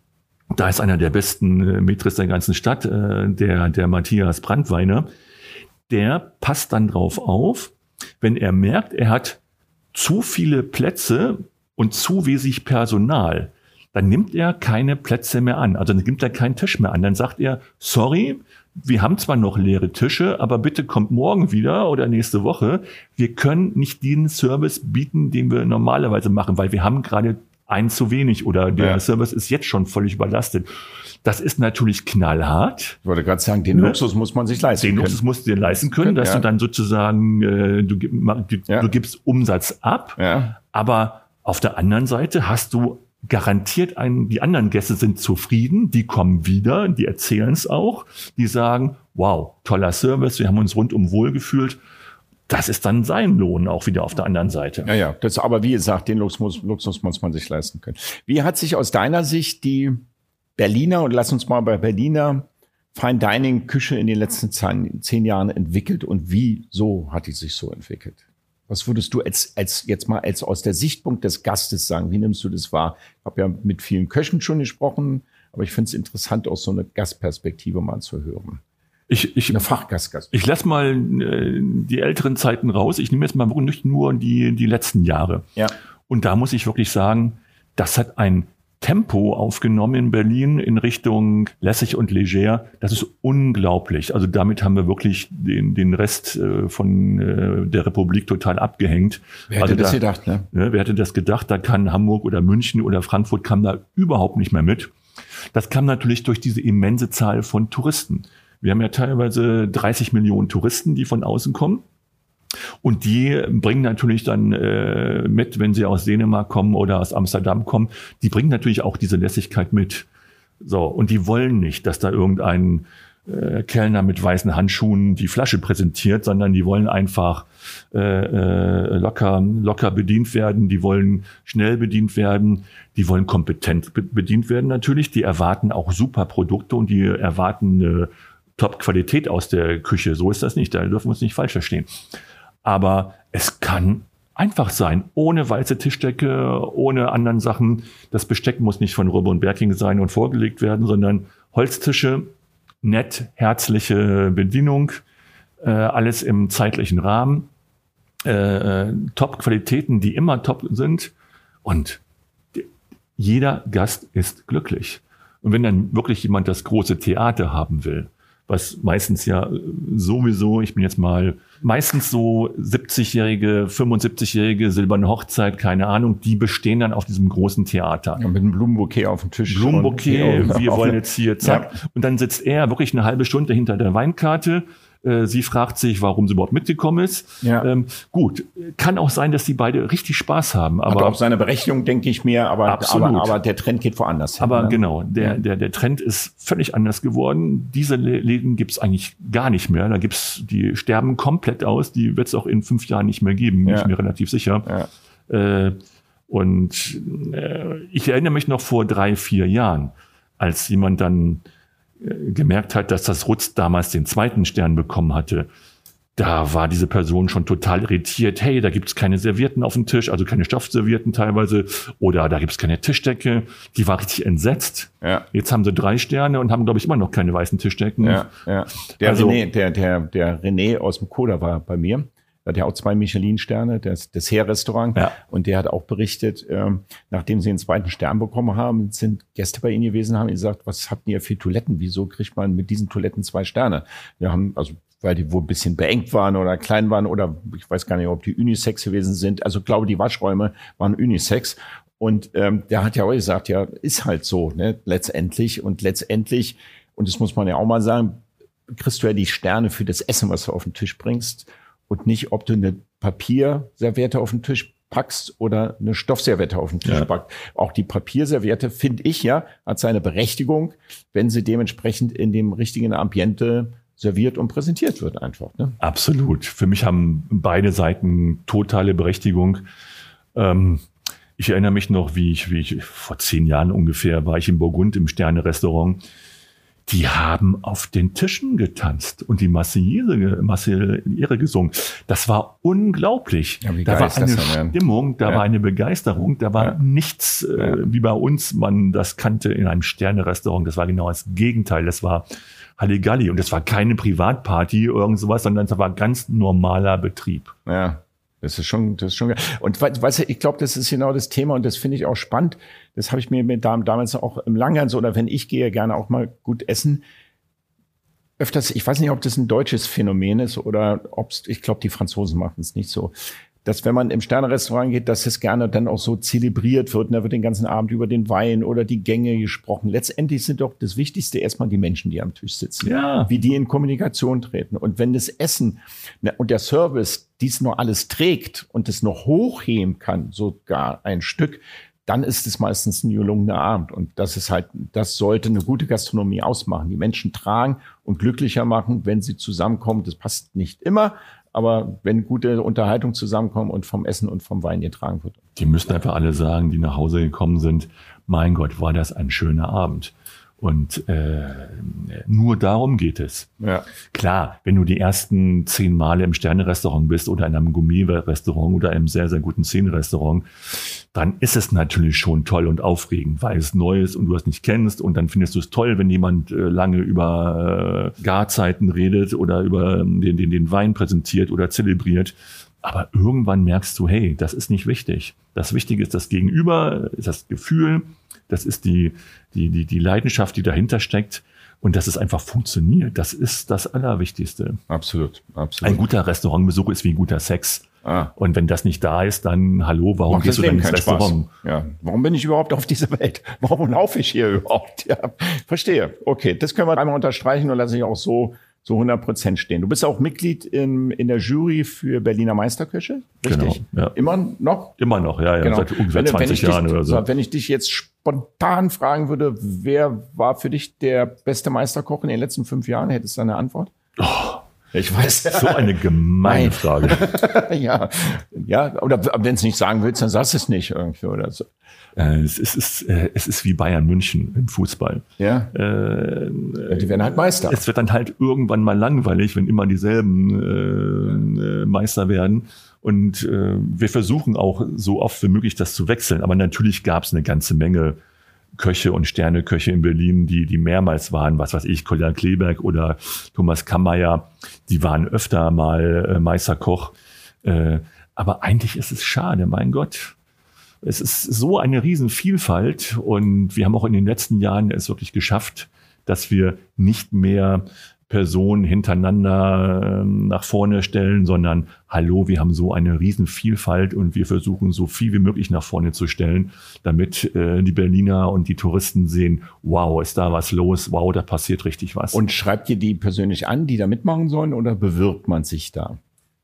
Da ist einer der besten äh, Metris der ganzen Stadt, der, der Matthias Brandweiner. Der passt dann drauf auf, wenn er merkt, er hat zu viele Plätze und zu wenig Personal dann nimmt er keine Plätze mehr an. Also dann nimmt er keinen Tisch mehr an. Dann sagt er, sorry, wir haben zwar noch leere Tische, aber bitte kommt morgen wieder oder nächste Woche. Wir können nicht den Service bieten, den wir normalerweise machen, weil wir haben gerade einen zu wenig oder der ja. Service ist jetzt schon völlig überlastet. Das ist natürlich knallhart.
Ich wollte gerade sagen, den ne? Luxus muss man sich leisten
den können. Den Luxus musst du dir leisten können, dass ja. du dann sozusagen, äh, du, du, ja. du gibst Umsatz ab, aber auf der anderen Seite hast du garantiert ein, die anderen Gäste sind zufrieden, die kommen wieder, die erzählen es auch, die sagen, wow, toller Service, wir haben uns rundum wohlgefühlt. Das ist dann sein Lohn auch wieder auf der anderen Seite.
Ja, ja, das, aber wie gesagt, den Luxus, Luxus muss man sich leisten können. Wie hat sich aus deiner Sicht die Berliner, und lass uns mal bei Berliner Fine Dining Küche in den letzten zehn, zehn Jahren entwickelt und wie so hat die sich so entwickelt? Was würdest du als, als jetzt mal als aus der Sichtpunkt des Gastes sagen? Wie nimmst du das wahr? Ich habe ja mit vielen Köchen schon gesprochen, aber ich finde es interessant, aus so einer Gastperspektive mal zu hören.
Ich, ich, eine Fachgastgast. Ich lasse mal äh, die älteren Zeiten raus. Ich nehme jetzt mal nicht nur die, die letzten Jahre. Ja. Und da muss ich wirklich sagen, das hat ein Tempo aufgenommen in Berlin in Richtung lässig und leger. Das ist unglaublich. Also damit haben wir wirklich den, den Rest äh, von äh, der Republik total abgehängt.
Wer hätte
also
das da, gedacht, ne?
ne? Wer hätte das gedacht? Da kann Hamburg oder München oder Frankfurt kam da überhaupt nicht mehr mit. Das kam natürlich durch diese immense Zahl von Touristen. Wir haben ja teilweise 30 Millionen Touristen, die von außen kommen. Und die bringen natürlich dann äh, mit, wenn sie aus Dänemark kommen oder aus Amsterdam kommen, die bringen natürlich auch diese Lässigkeit mit. So, und die wollen nicht, dass da irgendein äh, Kellner mit weißen Handschuhen die Flasche präsentiert, sondern die wollen einfach äh, äh, locker, locker bedient werden, die wollen schnell bedient werden, die wollen kompetent bedient werden natürlich, die erwarten auch super Produkte und die erwarten eine Top-Qualität aus der Küche. So ist das nicht, da dürfen wir uns nicht falsch verstehen. Aber es kann einfach sein, ohne weiße Tischdecke, ohne anderen Sachen. Das Besteck muss nicht von Robbe und Berking sein und vorgelegt werden, sondern Holztische nett, herzliche Bedienung, äh, alles im zeitlichen Rahmen, äh, äh, Top-Qualitäten, die immer top sind und jeder Gast ist glücklich. Und wenn dann wirklich jemand das große Theater haben will, was meistens ja sowieso, ich bin jetzt mal meistens so 70-jährige, 75-jährige silberne Hochzeit, keine Ahnung, die bestehen dann auf diesem großen Theater.
Ja, mit einem Blumenbouquet auf dem Tisch.
Blumenbouquet, wir wollen jetzt hier, zack. Ja. Und dann sitzt er wirklich eine halbe Stunde hinter der Weinkarte äh, sie fragt sich, warum sie überhaupt mitgekommen ist. Ja. Ähm, gut, kann auch sein, dass sie beide richtig Spaß haben.
Aber Hat auch seine Berechtigung, denke ich mir, aber, absolut. aber, aber der Trend geht woanders
hin. Aber ne? genau, der, der, der Trend ist völlig anders geworden. Diese Läden gibt es eigentlich gar nicht mehr. Da gibt's, die sterben komplett aus. Die wird es auch in fünf Jahren nicht mehr geben, bin ja. ich mir relativ sicher. Ja. Äh, und äh, ich erinnere mich noch vor drei, vier Jahren, als jemand dann gemerkt hat, dass das Rutz damals den zweiten Stern bekommen hatte, da war diese Person schon total irritiert. Hey, da gibt's keine Servierten auf dem Tisch, also keine Stoffservierten teilweise, oder da gibt's keine Tischdecke. Die war richtig entsetzt. Ja. Jetzt haben sie drei Sterne und haben, glaube ich, immer noch keine weißen Tischdecken.
Ja, ja. Der, also, René, der, der, der René aus dem Koda war bei mir hat ja auch zwei Michelin-Sterne, das Dessert-Restaurant. Ja. Und der hat auch berichtet, ähm, nachdem sie den zweiten Stern bekommen haben, sind Gäste bei ihnen gewesen, haben gesagt, was habt ihr für Toiletten? Wieso kriegt man mit diesen Toiletten zwei Sterne? Wir haben, also weil die wohl ein bisschen beengt waren oder klein waren oder ich weiß gar nicht, ob die Unisex gewesen sind. Also glaube, die Waschräume waren Unisex. Und ähm, der hat ja auch gesagt, ja, ist halt so, ne, letztendlich. Und letztendlich, und das muss man ja auch mal sagen, kriegst du ja die Sterne für das Essen, was du auf den Tisch bringst und nicht, ob du eine Papierserviette auf den Tisch packst oder eine Stoffserviette auf den Tisch ja. packst. Auch die Papierserviette, finde ich ja, hat seine Berechtigung, wenn sie dementsprechend in dem richtigen Ambiente serviert und präsentiert wird einfach. Ne?
Absolut. Für mich haben beide Seiten totale Berechtigung. Ähm, ich erinnere mich noch, wie ich, wie ich vor zehn Jahren ungefähr war ich in Burgund im Sterne-Restaurant die haben auf den Tischen getanzt und die Marseillaise, Marseillaise gesungen. Das war unglaublich. Ja, da war eine Stimmung, da ja. war eine Begeisterung, da war ja. nichts, äh, wie bei uns man das kannte in einem Sterne-Restaurant. Das war genau das Gegenteil. Das war Halligalli und das war keine Privatparty, irgend sowas, sondern das war ganz normaler Betrieb.
Ja. Das ist schon, das ist schon. Und weißt du, ich glaube, das ist genau das Thema und das finde ich auch spannend. Das habe ich mir mit damals auch im Langhans oder wenn ich gehe, gerne auch mal gut essen. Öfters, ich weiß nicht, ob das ein deutsches Phänomen ist oder ob ich glaube, die Franzosen machen es nicht so dass wenn man im Sternerestaurant geht, dass es gerne dann auch so zelebriert wird. Und da wird den ganzen Abend über den Wein oder die Gänge gesprochen. Letztendlich sind doch das Wichtigste erstmal die Menschen, die am Tisch sitzen. Ja. Wie die in Kommunikation treten. Und wenn das Essen ne, und der Service dies nur alles trägt und es noch hochheben kann, sogar ein Stück, dann ist es meistens ein gelungener Abend. Und das ist halt, das sollte eine gute Gastronomie ausmachen. Die Menschen tragen und glücklicher machen, wenn sie zusammenkommen. Das passt nicht immer, aber wenn gute Unterhaltung zusammenkommt und vom Essen und vom Wein getragen wird.
Die müssen einfach alle sagen, die nach Hause gekommen sind, mein Gott, war das ein schöner Abend. Und äh, nur darum geht es. Ja. Klar, wenn du die ersten zehn Male im Sterne-Restaurant bist oder in einem Gourmet-Restaurant oder einem sehr, sehr guten Szenen-Restaurant, dann ist es natürlich schon toll und aufregend, weil es neu ist und du es nicht kennst. Und dann findest du es toll, wenn jemand äh, lange über äh, Garzeiten redet oder über ähm, den, den, den Wein präsentiert oder zelebriert. Aber irgendwann merkst du, hey, das ist nicht wichtig. Das Wichtige ist das Gegenüber, ist das Gefühl, das ist die, die, die, die Leidenschaft, die dahinter steckt. Und dass es einfach funktioniert, das ist das Allerwichtigste.
Absolut, absolut.
Ein guter Restaurantbesuch ist wie ein guter Sex. Ah. Und wenn das nicht da ist, dann hallo, warum Macht gehst du dann ins Restaurant?
Ja. Warum bin ich überhaupt auf dieser Welt? Warum laufe ich hier überhaupt? Ja, verstehe. Okay, das können wir einmal unterstreichen und lasse ich auch so so 100 Prozent stehen. Du bist auch Mitglied in, in der Jury für Berliner Meisterköche, richtig?
Genau, ja.
Immer noch?
Immer noch, ja, ja
Genau.
seit ungefähr
Wenn- wenn
20
ich
Jahren
dich,
oder so.
Wenn ich dich jetzt spontan fragen würde, wer war für dich der beste Meisterkoch in den letzten fünf Jahren, hättest du eine Antwort? Ich weiß.
So eine gemeine
Nein.
Frage.
ja, ja, oder wenn es nicht sagen willst, dann sagst du es nicht irgendwie oder so.
Äh, es, ist, es, ist, äh, es ist wie Bayern München im Fußball.
Ja,
Äh,
die werden halt Meister.
es wird dann halt irgendwann mal langweilig, wenn immer dieselben äh, äh, Meister werden. Und äh, wir versuchen auch so oft wie möglich das zu wechseln. Aber natürlich gab es eine ganze Menge Köche und Sterneköche in Berlin, die, die mehrmals waren, was weiß ich, Kolja Kleberg oder Thomas Kammeyer, die waren öfter mal äh, Meisterkoch. Äh, aber eigentlich ist es schade, mein Gott. Es ist so eine Riesenvielfalt und wir haben auch in den letzten Jahren es wirklich geschafft, dass wir nicht mehr Personen hintereinander äh, nach vorne stellen, sondern hallo, wir haben so eine Riesenvielfalt und wir versuchen so viel wie möglich nach vorne zu stellen, damit äh, die Berliner und die Touristen sehen, wow, ist da was los, wow, da passiert richtig was.
Und schreibt ihr die persönlich an, die da mitmachen sollen, oder bewirbt man sich da?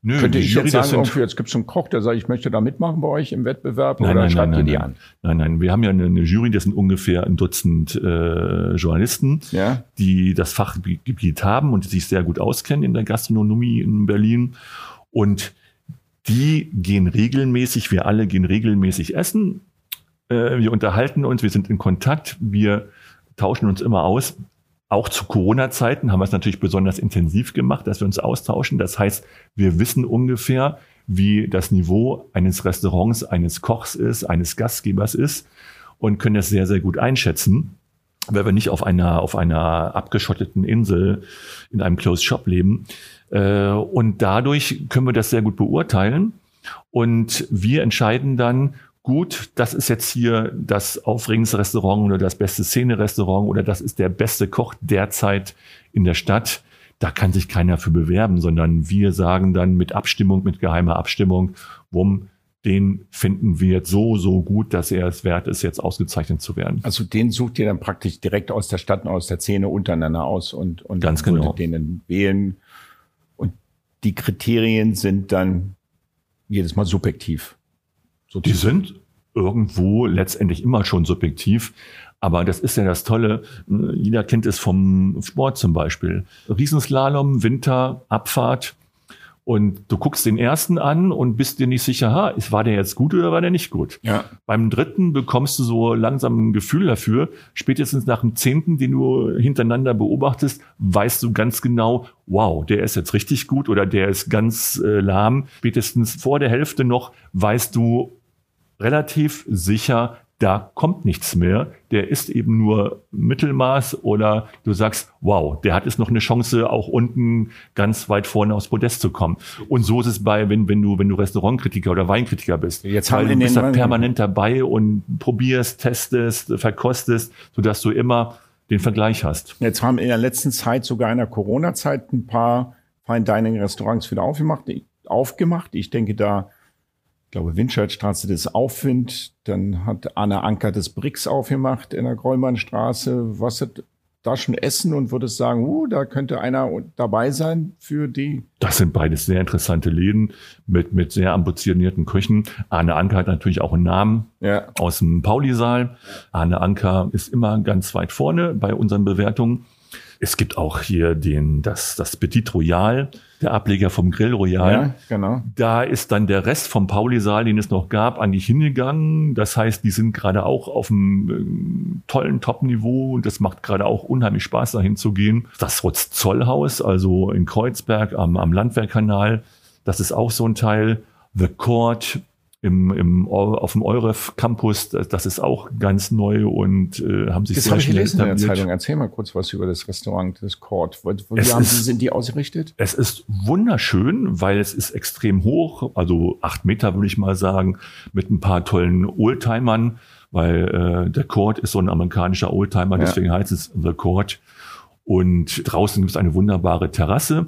Nö,
Könnte ich
Jury,
jetzt sagen,
sind-
jetzt gibt es einen Koch, der sagt, ich möchte da mitmachen bei euch im Wettbewerb,
Nein,
oder
nein,
schreibt
nein,
ihr
nein,
die
nein.
an?
Nein, nein, wir haben ja eine, eine Jury, das sind ungefähr ein Dutzend äh, Journalisten,
Ja.
die das Fachgebiet haben und sich sehr gut auskennen in der Gastronomie in Berlin. Und die gehen regelmäßig, wir alle gehen regelmäßig essen. Äh, wir unterhalten uns, wir sind in Kontakt, wir tauschen uns immer aus. Auch zu Corona-Zeiten haben wir es natürlich besonders intensiv gemacht, dass wir uns austauschen. Das heißt, wir wissen ungefähr, wie das Niveau eines Restaurants, eines Kochs ist, eines Gastgebers ist und können das sehr, sehr gut einschätzen, weil wir nicht auf einer, auf einer abgeschotteten Insel in einem Closed Shop leben. Äh, Und dadurch können wir das sehr gut beurteilen. Und wir entscheiden dann, gut, das ist jetzt hier das aufregendste Restaurant oder das beste Szene-Restaurant oder das ist der beste Koch derzeit in der Stadt. Da kann sich keiner für bewerben, sondern wir sagen dann mit Abstimmung, mit geheimer Abstimmung, wumm, den finden wir jetzt so, so gut, dass er es wert ist, jetzt ausgezeichnet zu werden.
Also den sucht ihr dann praktisch direkt aus der Stadt und aus der Szene untereinander aus und, und
Ganz genau.
würdet den dann wählen. Und die Kriterien sind dann jedes Mal subjektiv. So
Die sind irgendwo letztendlich immer schon subjektiv. Aber das ist ja das Tolle. Jeder kennt es vom Sport zum Beispiel. Riesenslalom, Winter, Abfahrt. Und du guckst den ersten an und bist dir nicht sicher, ha, ist- war der jetzt gut oder war der nicht gut?
ja.
Beim dritten bekommst du so langsam ein Gefühl dafür. Spätestens nach dem zehnten, den du hintereinander beobachtest, weißt du ganz genau, wow, der ist jetzt richtig gut oder der ist ganz äh, lahm. Spätestens vor der Hälfte noch weißt du relativ sicher, da kommt nichts mehr. Der ist eben nur Mittelmaß oder du sagst, wow, der hat jetzt noch eine Chance, auch unten ganz weit vorne aufs Podest zu kommen. Und so ist es bei, wenn, wenn du, wenn du Restaurantkritiker oder Weinkritiker bist.
Jetzt
Weil
haben
du bist da permanent dabei und probierst, testest, verkostest, sodass du immer den Vergleich hast.
Jetzt haben in der letzten Zeit, sogar in der Corona-Zeit, ein paar Fine Dining Restaurants wieder aufgemacht. aufgemacht. Ich denke da, glaube, Windscheidstraße das Aufwind, dann hat Anna Anker das Brix aufgemacht in der Grollmannstraße. Was hat da schon essen und würdest sagen, uh, da könnte einer dabei sein für die.
Das sind beides sehr interessante Läden mit, mit sehr ambitionierten Küchen. Arne Anker hat natürlich auch einen Namen
Ja.
aus dem Pauli-Saal. Arne Anker ist immer ganz weit vorne bei unseren Bewertungen. Es gibt auch hier den, das, das Petit Royal, der Ableger vom Grill Royal.
Ja, genau.
Da ist dann der Rest vom Pauli-Saal, den es noch gab, eigentlich hingegangen. Das heißt, die sind gerade auch auf einem ähm, tollen Top-Niveau und das macht gerade auch unheimlich Spaß, dahin zu gehen. Das Rotz-Zollhaus, also in Kreuzberg am, am Landwehrkanal, das ist auch so ein Teil. The Court im, im, auf dem Euref Campus, das, das ist auch ganz neu und äh, haben sich
Das
sehr
habe ich
schnell
gelesen in der. Zeitung. Erzähl mal kurz was über das Restaurant, das Court. Wo
Es
wie haben
ist-
Sie, sind die ausgerichtet?
Es ist wunderschön, weil es ist extrem hoch, also acht Meter würde ich mal sagen, mit ein paar tollen Oldtimern, weil äh, der Court ist so ein amerikanischer Oldtimer,
Ja.
deswegen heißt es The Court. Und draußen gibt es eine wunderbare Terrasse.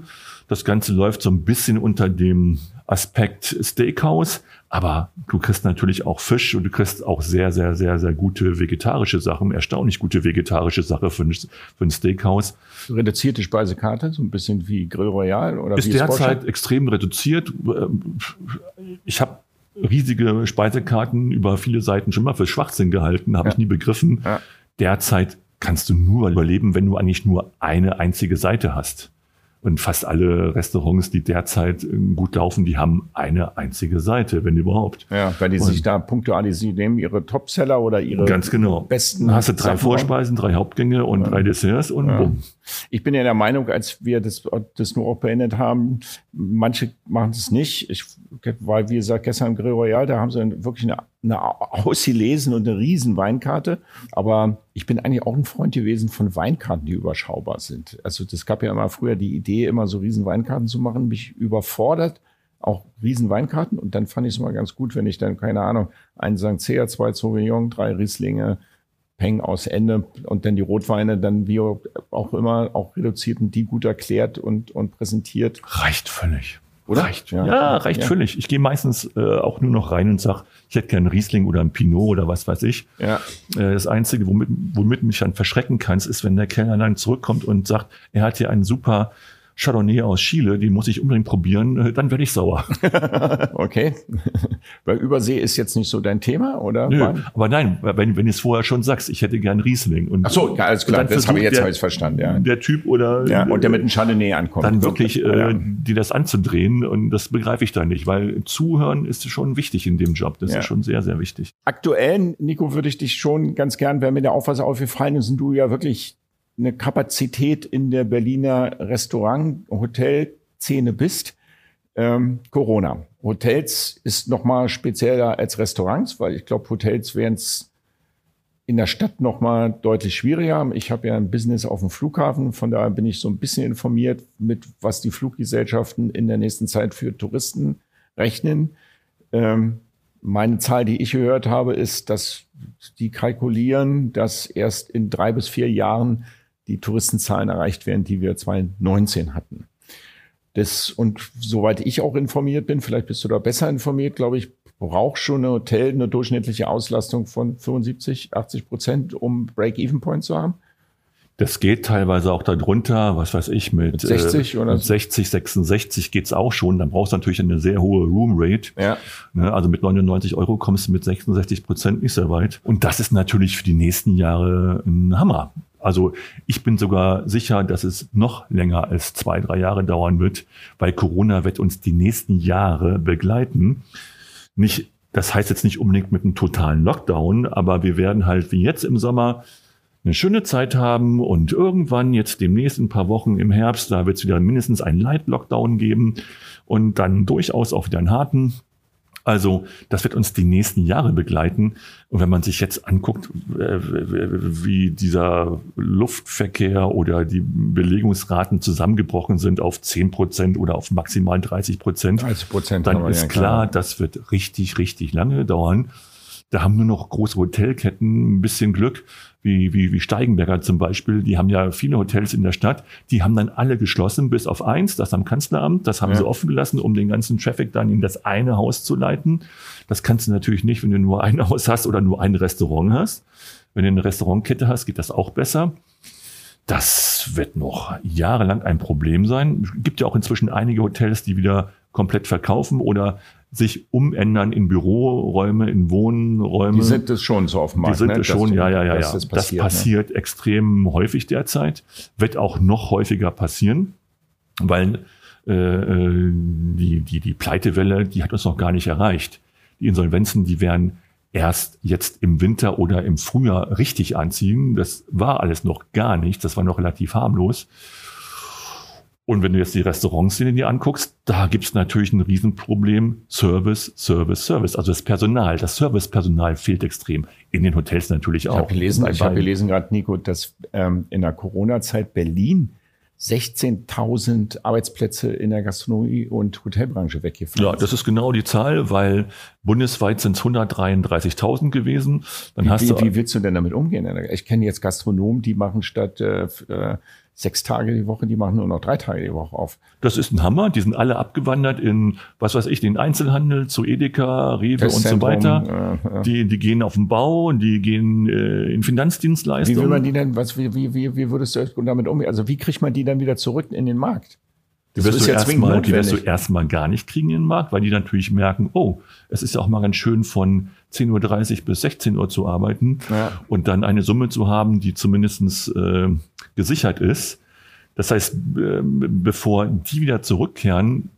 Das Ganze läuft so ein bisschen unter dem Aspekt Steakhouse, aber du kriegst natürlich auch Fisch und du kriegst auch sehr, sehr, sehr, sehr gute vegetarische Sachen, erstaunlich gute vegetarische Sache für ein, für ein Steakhouse.
Reduzierte Speisekarte, so ein bisschen wie Grill Royal oder
Ist
wie
derzeit extrem reduziert. Ich habe riesige Speisekarten über viele Seiten schon mal für Schwachsinn gehalten, habe ja. ich nie begriffen. Ja. Derzeit kannst du nur überleben, wenn du eigentlich nur eine einzige Seite hast. Und fast alle Restaurants, die derzeit ähm, gut laufen, die haben eine einzige Seite, wenn überhaupt.
Ja, weil die und sich da punktualisieren, nehmen ihre Topseller oder ihre
ganz genau.
besten.
Hast du drei Sachen Vorspeisen, drei Hauptgänge und ja. drei Desserts und ja. bumm.
Ich bin ja der Meinung, als wir das, das nur auch beendet haben, manche machen es nicht. Ich, weil, wie gesagt, gestern im Grill Royal, da haben sie wirklich eine, eine ausgelesen und eine riesen Weinkarte. Aber ich bin eigentlich auch ein Freund gewesen von Weinkarten, die überschaubar sind. Also das gab ja immer früher die Idee, immer so riesen Weinkarten zu machen, mich überfordert auch riesen Weinkarten und dann fand ich es mal ganz gut, wenn ich dann, keine Ahnung, einen Sancerre, zwei Sauvignon, drei Rieslinge, Peng aus Ende und dann die Rotweine dann wie auch immer auch reduziert und die gut erklärt und, und präsentiert.
Reicht völlig.
Oder?
Reicht. Ja, ja reicht ja. völlig. Ich gehe meistens äh, auch nur noch rein und sag, ich hätte gern Riesling oder ein Pinot oder was weiß ich. Ja. Äh, das Einzige, womit, womit mich dann verschrecken kannst, ist, wenn der Kellner dann zurückkommt und sagt, er hat hier einen super Chardonnay aus Chile, den muss ich unbedingt probieren, äh, dann werde ich sauer.
okay. Weil Übersee ist jetzt nicht so dein Thema, oder?
Nö, aber nein, wenn, wenn du es vorher schon sagst, ich hätte gern Riesling. Und,
Ach so, ja, alles klar, das habe ich jetzt der, verstanden, ja.
Der Typ oder...
Ja, und der mit dem Chardonnay ankommt.
Dann wirklich, äh, die das anzudrehen und das begreife ich da nicht, weil Zuhören ist schon wichtig in dem Job. Das ja. ist schon sehr, sehr wichtig.
Aktuell, Nico, würde ich dich schon ganz gern, wenn mir der Aufwasser aufgefallen ist und du ja wirklich eine Kapazität in der Berliner Restaurant-Hotel-Szene bist. Ähm, Corona. Hotels ist noch mal spezieller als Restaurants, weil ich glaube, Hotels wären es in der Stadt noch mal deutlich schwieriger. Ich habe ja ein Business auf dem Flughafen, von daher bin ich so ein bisschen informiert mit, was die Fluggesellschaften in der nächsten Zeit für Touristen rechnen. Ähm, meine Zahl, die ich gehört habe, ist, dass die kalkulieren, dass erst in drei bis vier Jahren die Touristenzahlen erreicht werden, die wir 2019 hatten. Das, und soweit ich auch informiert bin, vielleicht bist du da besser informiert, glaube ich, braucht schon ein Hotel eine durchschnittliche Auslastung von 75, 80 Prozent, um Break-Even-Point zu haben.
Das geht teilweise auch darunter, was weiß ich, mit, mit
60 äh, oder
mit 60, 66 geht's auch schon. Dann brauchst du natürlich eine sehr hohe Room Rate. Ja. Ne, also mit 99 Euro kommst du mit 66 Prozent nicht sehr weit. Und das ist natürlich für die nächsten Jahre ein Hammer. Also ich bin sogar sicher, dass es noch länger als zwei, drei Jahre dauern wird, weil Corona wird uns die nächsten Jahre begleiten. Nicht, das heißt jetzt nicht unbedingt mit einem totalen Lockdown, aber wir werden halt wie jetzt im Sommer eine schöne Zeit haben und irgendwann jetzt demnächst ein paar Wochen im Herbst, da wird es wieder mindestens einen Light-Lockdown geben und dann durchaus auch wieder einen harten. Also das wird uns die nächsten Jahre begleiten. Und wenn man sich jetzt anguckt, äh, wie dieser Luftverkehr oder die Belegungsraten zusammengebrochen sind auf 10 Prozent oder auf maximal 30 Prozent,
30 Prozent
dann ist klar, das wird richtig, richtig lange dauern. Da haben nur noch große Hotelketten ein bisschen Glück, wie, wie, wie Steigenberger zum Beispiel. Die haben ja viele Hotels in der Stadt. Die haben dann alle geschlossen, bis auf eins, das am Kanzleramt. Das haben ja. sie offen gelassen, um den ganzen Traffic dann in das eine Haus zu leiten. Das kannst du natürlich nicht, wenn du nur ein Haus hast oder nur ein Restaurant hast. Wenn du eine Restaurantkette hast, geht das auch besser. Das wird noch jahrelang ein Problem sein. Es gibt ja auch inzwischen einige Hotels, die wieder komplett verkaufen oder sich umändern in Büroräume, in Wohnräume. Die
sind es schon so auf dem Markt.
Die sind ne? es schon, ja, ja, ja, ja. Das passiert, das passiert ne? extrem häufig derzeit, wird auch noch häufiger passieren, weil äh, äh, die, die, die Pleitewelle, die hat uns noch gar nicht erreicht. Die Insolvenzen, die werden erst jetzt im Winter oder im Frühjahr richtig anziehen. Das war alles noch gar nicht, das war noch relativ harmlos. Und wenn du jetzt die Restaurantszene dir anguckst, da gibt es natürlich ein Riesenproblem. Service, Service, Service. Also das Personal, das Servicepersonal fehlt extrem. In den Hotels natürlich auch.
Ich habe gelesen, ich hab gelesen gerade, Nico, dass ähm, in der Corona-Zeit Berlin 16.000 Arbeitsplätze in der Gastronomie und Hotelbranche weggefallen
Ja, das ist genau die Zahl, weil bundesweit sind es 133.000 gewesen.
Dann wie, hast wie, du, wie willst du denn damit umgehen? Ich kenne jetzt Gastronomen, die machen statt äh, äh sechs Tage die Woche, die machen nur noch drei Tage die Woche auf.
Das ist ein Hammer. Die sind alle abgewandert in, was weiß ich, den Einzelhandel, zu Edeka, Rewe und so weiter. Äh, ja. Die, die gehen auf den Bau, die gehen äh, in Finanzdienstleistungen.
Wie will man die denn, was, wie, wie, wie, wie würdest du damit umgehen? Also wie kriegt man die dann wieder zurück in den Markt?
Die wirst, du erstmal, die wirst du erstmal gar nicht kriegen in den Markt, weil die natürlich merken, oh, es ist ja auch mal ganz schön von 10.30 Uhr bis 16 Uhr zu arbeiten ja. und dann eine Summe zu haben, die zumindestens äh, gesichert ist. Das heißt, äh, bevor die wieder zurückkehren,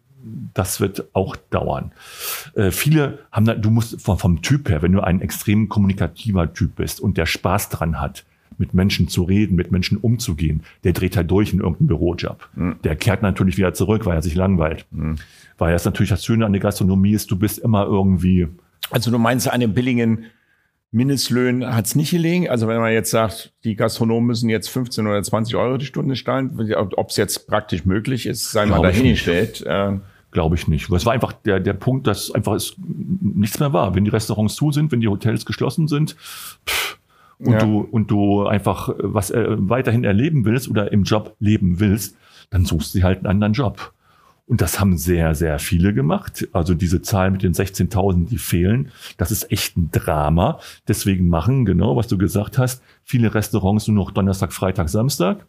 das wird auch dauern. Äh, viele haben da, du musst vom, vom Typ her, wenn du ein extrem kommunikativer Typ bist und der Spaß dran hat, mit Menschen zu reden, mit Menschen umzugehen, der dreht halt durch in irgendeinem Bürojob. Mhm. Der kehrt natürlich wieder zurück, weil er sich langweilt. Mhm. Weil es natürlich das Schöne an der Gastronomie ist, du bist immer irgendwie.
Also du meinst, an den billigen Mindestlöhnen hat es nicht gelegen. Also wenn man jetzt sagt, die Gastronomen müssen jetzt 15 oder 20 Euro die Stunde zahlen, ob es jetzt praktisch möglich ist, sei mal dahingestellt.
Äh, Glaube ich nicht. Es war einfach der, der Punkt, dass einfach es nichts mehr war. Wenn die Restaurants zu sind, wenn die Hotels geschlossen sind, pff, und ja. du und du einfach was äh, weiterhin erleben willst oder im Job leben willst, dann suchst du halt einen anderen Job. Und das haben sehr, sehr viele gemacht. Also diese Zahl mit den 16.000, die fehlen, das ist echt ein Drama. Deswegen machen, genau, was du gesagt hast, viele Restaurants nur noch Donnerstag, Freitag, Samstag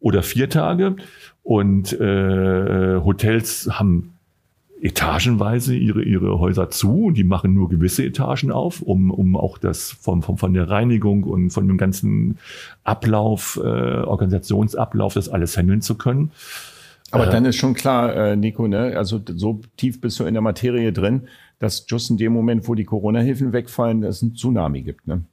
oder vier Tage. Und äh, Hotels haben etagenweise ihre, ihre Häuser zu die machen nur gewisse Etagen auf, um, um auch das vom, vom, von der Reinigung und von dem ganzen Ablauf, äh, Organisationsablauf, das alles handeln zu können.
Aber äh, dann ist schon klar, äh, Nico, ne? also so tief bist du in der Materie drin, dass just in dem Moment, wo die Corona-Hilfen wegfallen, es ein Tsunami gibt, ne?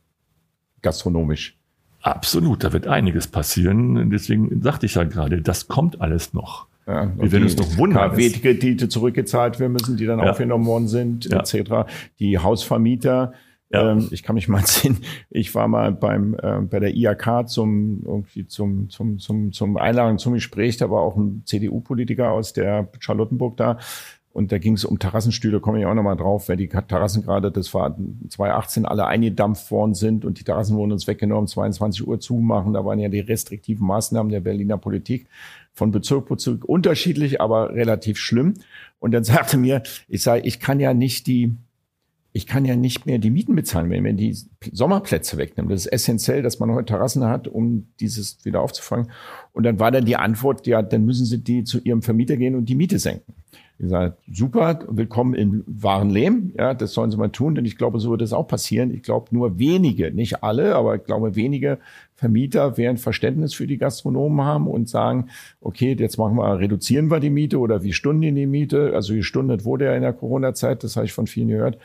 gastronomisch.
Absolut, da wird einiges passieren. Deswegen sagte ich ja gerade, das kommt alles noch.
Ja, wir werden uns noch wundern. KfW-Kredite zurückgezahlt werden müssen, die dann ja. aufgenommen worden sind, ja. etc. Die Hausvermieter, ja. Ähm, ich kann mich mal sehen, ich war mal beim, äh, bei der IAK zum, irgendwie zum, zum, zum, zum Einladung zum Gespräch, da war auch ein CDU-Politiker aus der Charlottenburg da. Und da ging es um Terrassenstühle, komme ich auch nochmal drauf, weil die Terrassen gerade, das war 2018, alle eingedampft worden sind und die Terrassen wurden uns weggenommen, 22 Uhr zumachen. Da waren ja die restriktiven Maßnahmen der Berliner Politik von Bezirk Bezirk unterschiedlich, aber relativ schlimm. Und dann sagte mir, ich sage, ich kann ja nicht die, ich kann ja nicht mehr die Mieten bezahlen, wenn man die Sommerplätze wegnimmt. Das ist essentiell, dass man heute Terrassen hat, um dieses wieder aufzufangen. Und dann war dann die Antwort, ja, dann müssen Sie die zu Ihrem Vermieter gehen und die Miete senken. Ich sage, super, willkommen im wahren Leben. Ja, das sollen Sie mal tun, denn ich glaube, so wird es auch passieren. Ich glaube, nur wenige, nicht alle, aber ich glaube, wenige Vermieter werden Verständnis für die Gastronomen haben und sagen, okay, jetzt machen wir, reduzieren wir die Miete oder wie Stunden die Miete. Also gestundet wurde ja in der Corona-Zeit, das habe ich von vielen gehört.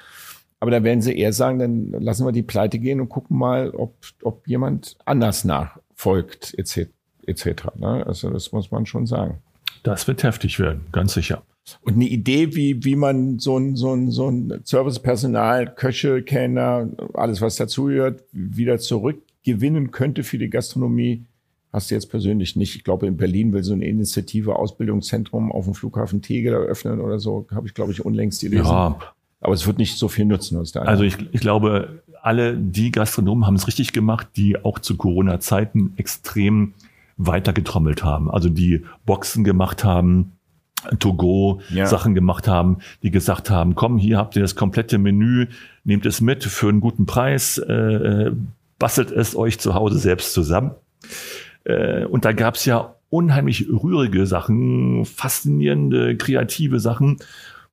Aber da werden sie eher sagen, dann lassen wir die Pleite gehen und gucken mal, ob, ob jemand anders nachfolgt, etc. etc. Ne? Also das muss man schon sagen.
Das wird heftig werden, ganz sicher.
Und eine Idee, wie, wie man so ein, so ein, so ein Servicepersonal, Köche, Kellner, alles was dazugehört, wieder zurückgewinnen könnte für die Gastronomie, hast du jetzt persönlich nicht. Ich glaube, in Berlin will so eine Initiative Ausbildungszentrum auf dem Flughafen Tegel eröffnen oder so, habe ich, glaube ich, unlängst gelesen. Ja, aber es wird nicht so viel nutzen
uns da. Also ich, ich glaube, alle die Gastronomen haben es richtig gemacht, die auch zu Corona-Zeiten extrem weitergetrommelt haben. Also die Boxen gemacht haben, To-Go ja. Sachen gemacht haben, die gesagt haben, komm, hier habt ihr das komplette Menü, nehmt es mit für einen guten Preis, äh, äh bastelt es euch zu Hause selbst zusammen. Äh, und da gab's ja unheimlich rührige Sachen, faszinierende, kreative Sachen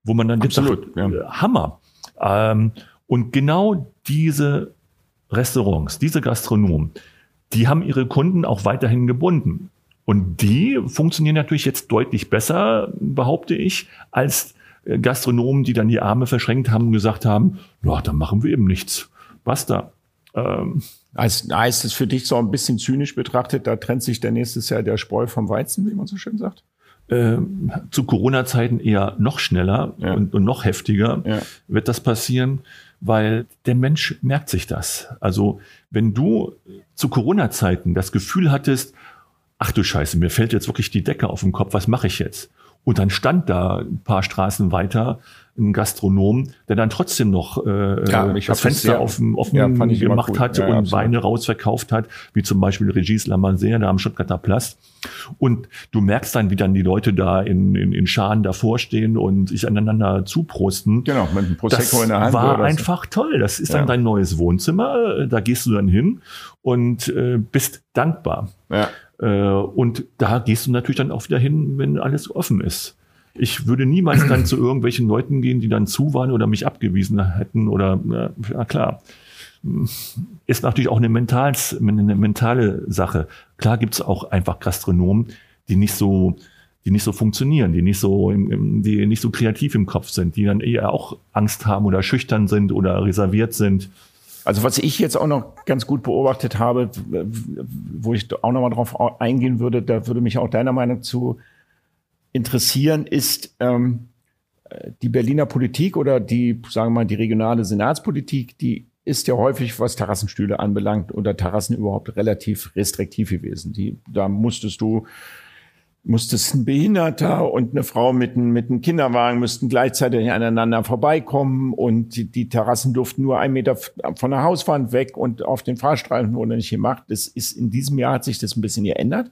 wo man dann Absolut, sagt, ja. Hammer. Ähm, und genau diese Restaurants, diese Gastronomen, die haben ihre Kunden auch weiterhin gebunden. Und die funktionieren natürlich jetzt deutlich besser, behaupte ich, als äh, Gastronomen, die dann die Arme verschränkt haben und gesagt haben, ja, dann machen wir eben nichts. Basta.
Ähm, heißt, heißt es für dich so ein bisschen zynisch betrachtet, da trennt sich der nächstes Jahr der Spreu vom Weizen, wie man so schön sagt?
Äh, zu Corona-Zeiten eher noch schneller ja. und, und, noch heftiger ja. wird das passieren, weil der Mensch merkt sich das. Also wenn du zu Corona-Zeiten das Gefühl hattest, ach du Scheiße, mir fällt jetzt wirklich die Decke auf den Kopf, was mache ich jetzt? Und dann stand da ein paar Straßen weiter ein Gastronom, der dann trotzdem noch äh, ja, das Fenster sehr, offen, offen ja, gemacht cool. hat ja, und absolut. Weine rausverkauft hat, wie zum Beispiel Regis Lamanser da am Stuttgarter Platz. Und du merkst dann, wie dann die Leute da in, in, in Scharen davor stehen und sich aneinander zuprosten.
Genau, mit einem Prosecco das in der Hand.
war einfach so. toll. Das ist dann dein neues Wohnzimmer. Da gehst du dann hin und äh, bist dankbar. Ja. Äh, und da gehst du natürlich dann auch wieder hin, wenn alles offen ist. Ich würde niemals dann zu irgendwelchen Leuten gehen, die dann zu waren oder mich abgewiesen hätten oder, ja klar. Ist natürlich auch eine, mentals, eine mentale Sache. Klar gibt's auch einfach Gastronomen, die nicht so, die nicht so funktionieren, die nicht so, die nicht so kreativ im Kopf sind, die dann eher auch Angst haben oder schüchtern sind oder reserviert sind.
Also was ich jetzt auch noch ganz gut beobachtet habe, wo ich auch noch mal drauf eingehen würde, da würde mich auch deiner Meinung zu interessieren, ist ähm, die Berliner Politik oder die, sagen wir mal, die regionale Senatspolitik, die ist ja häufig, was Terrassenstühle anbelangt, oder Terrassen überhaupt relativ restriktiv gewesen. Die, da musstest du, musstest ein Behinderter und eine Frau mit, einem mit einem Kinderwagen müssten gleichzeitig aneinander vorbeikommen und die, die Terrassen durften nur ein Meter von der Hauswand weg und auf den Fahrstreifen wurde nicht gemacht. Das ist in diesem Jahr hat sich das ein bisschen geändert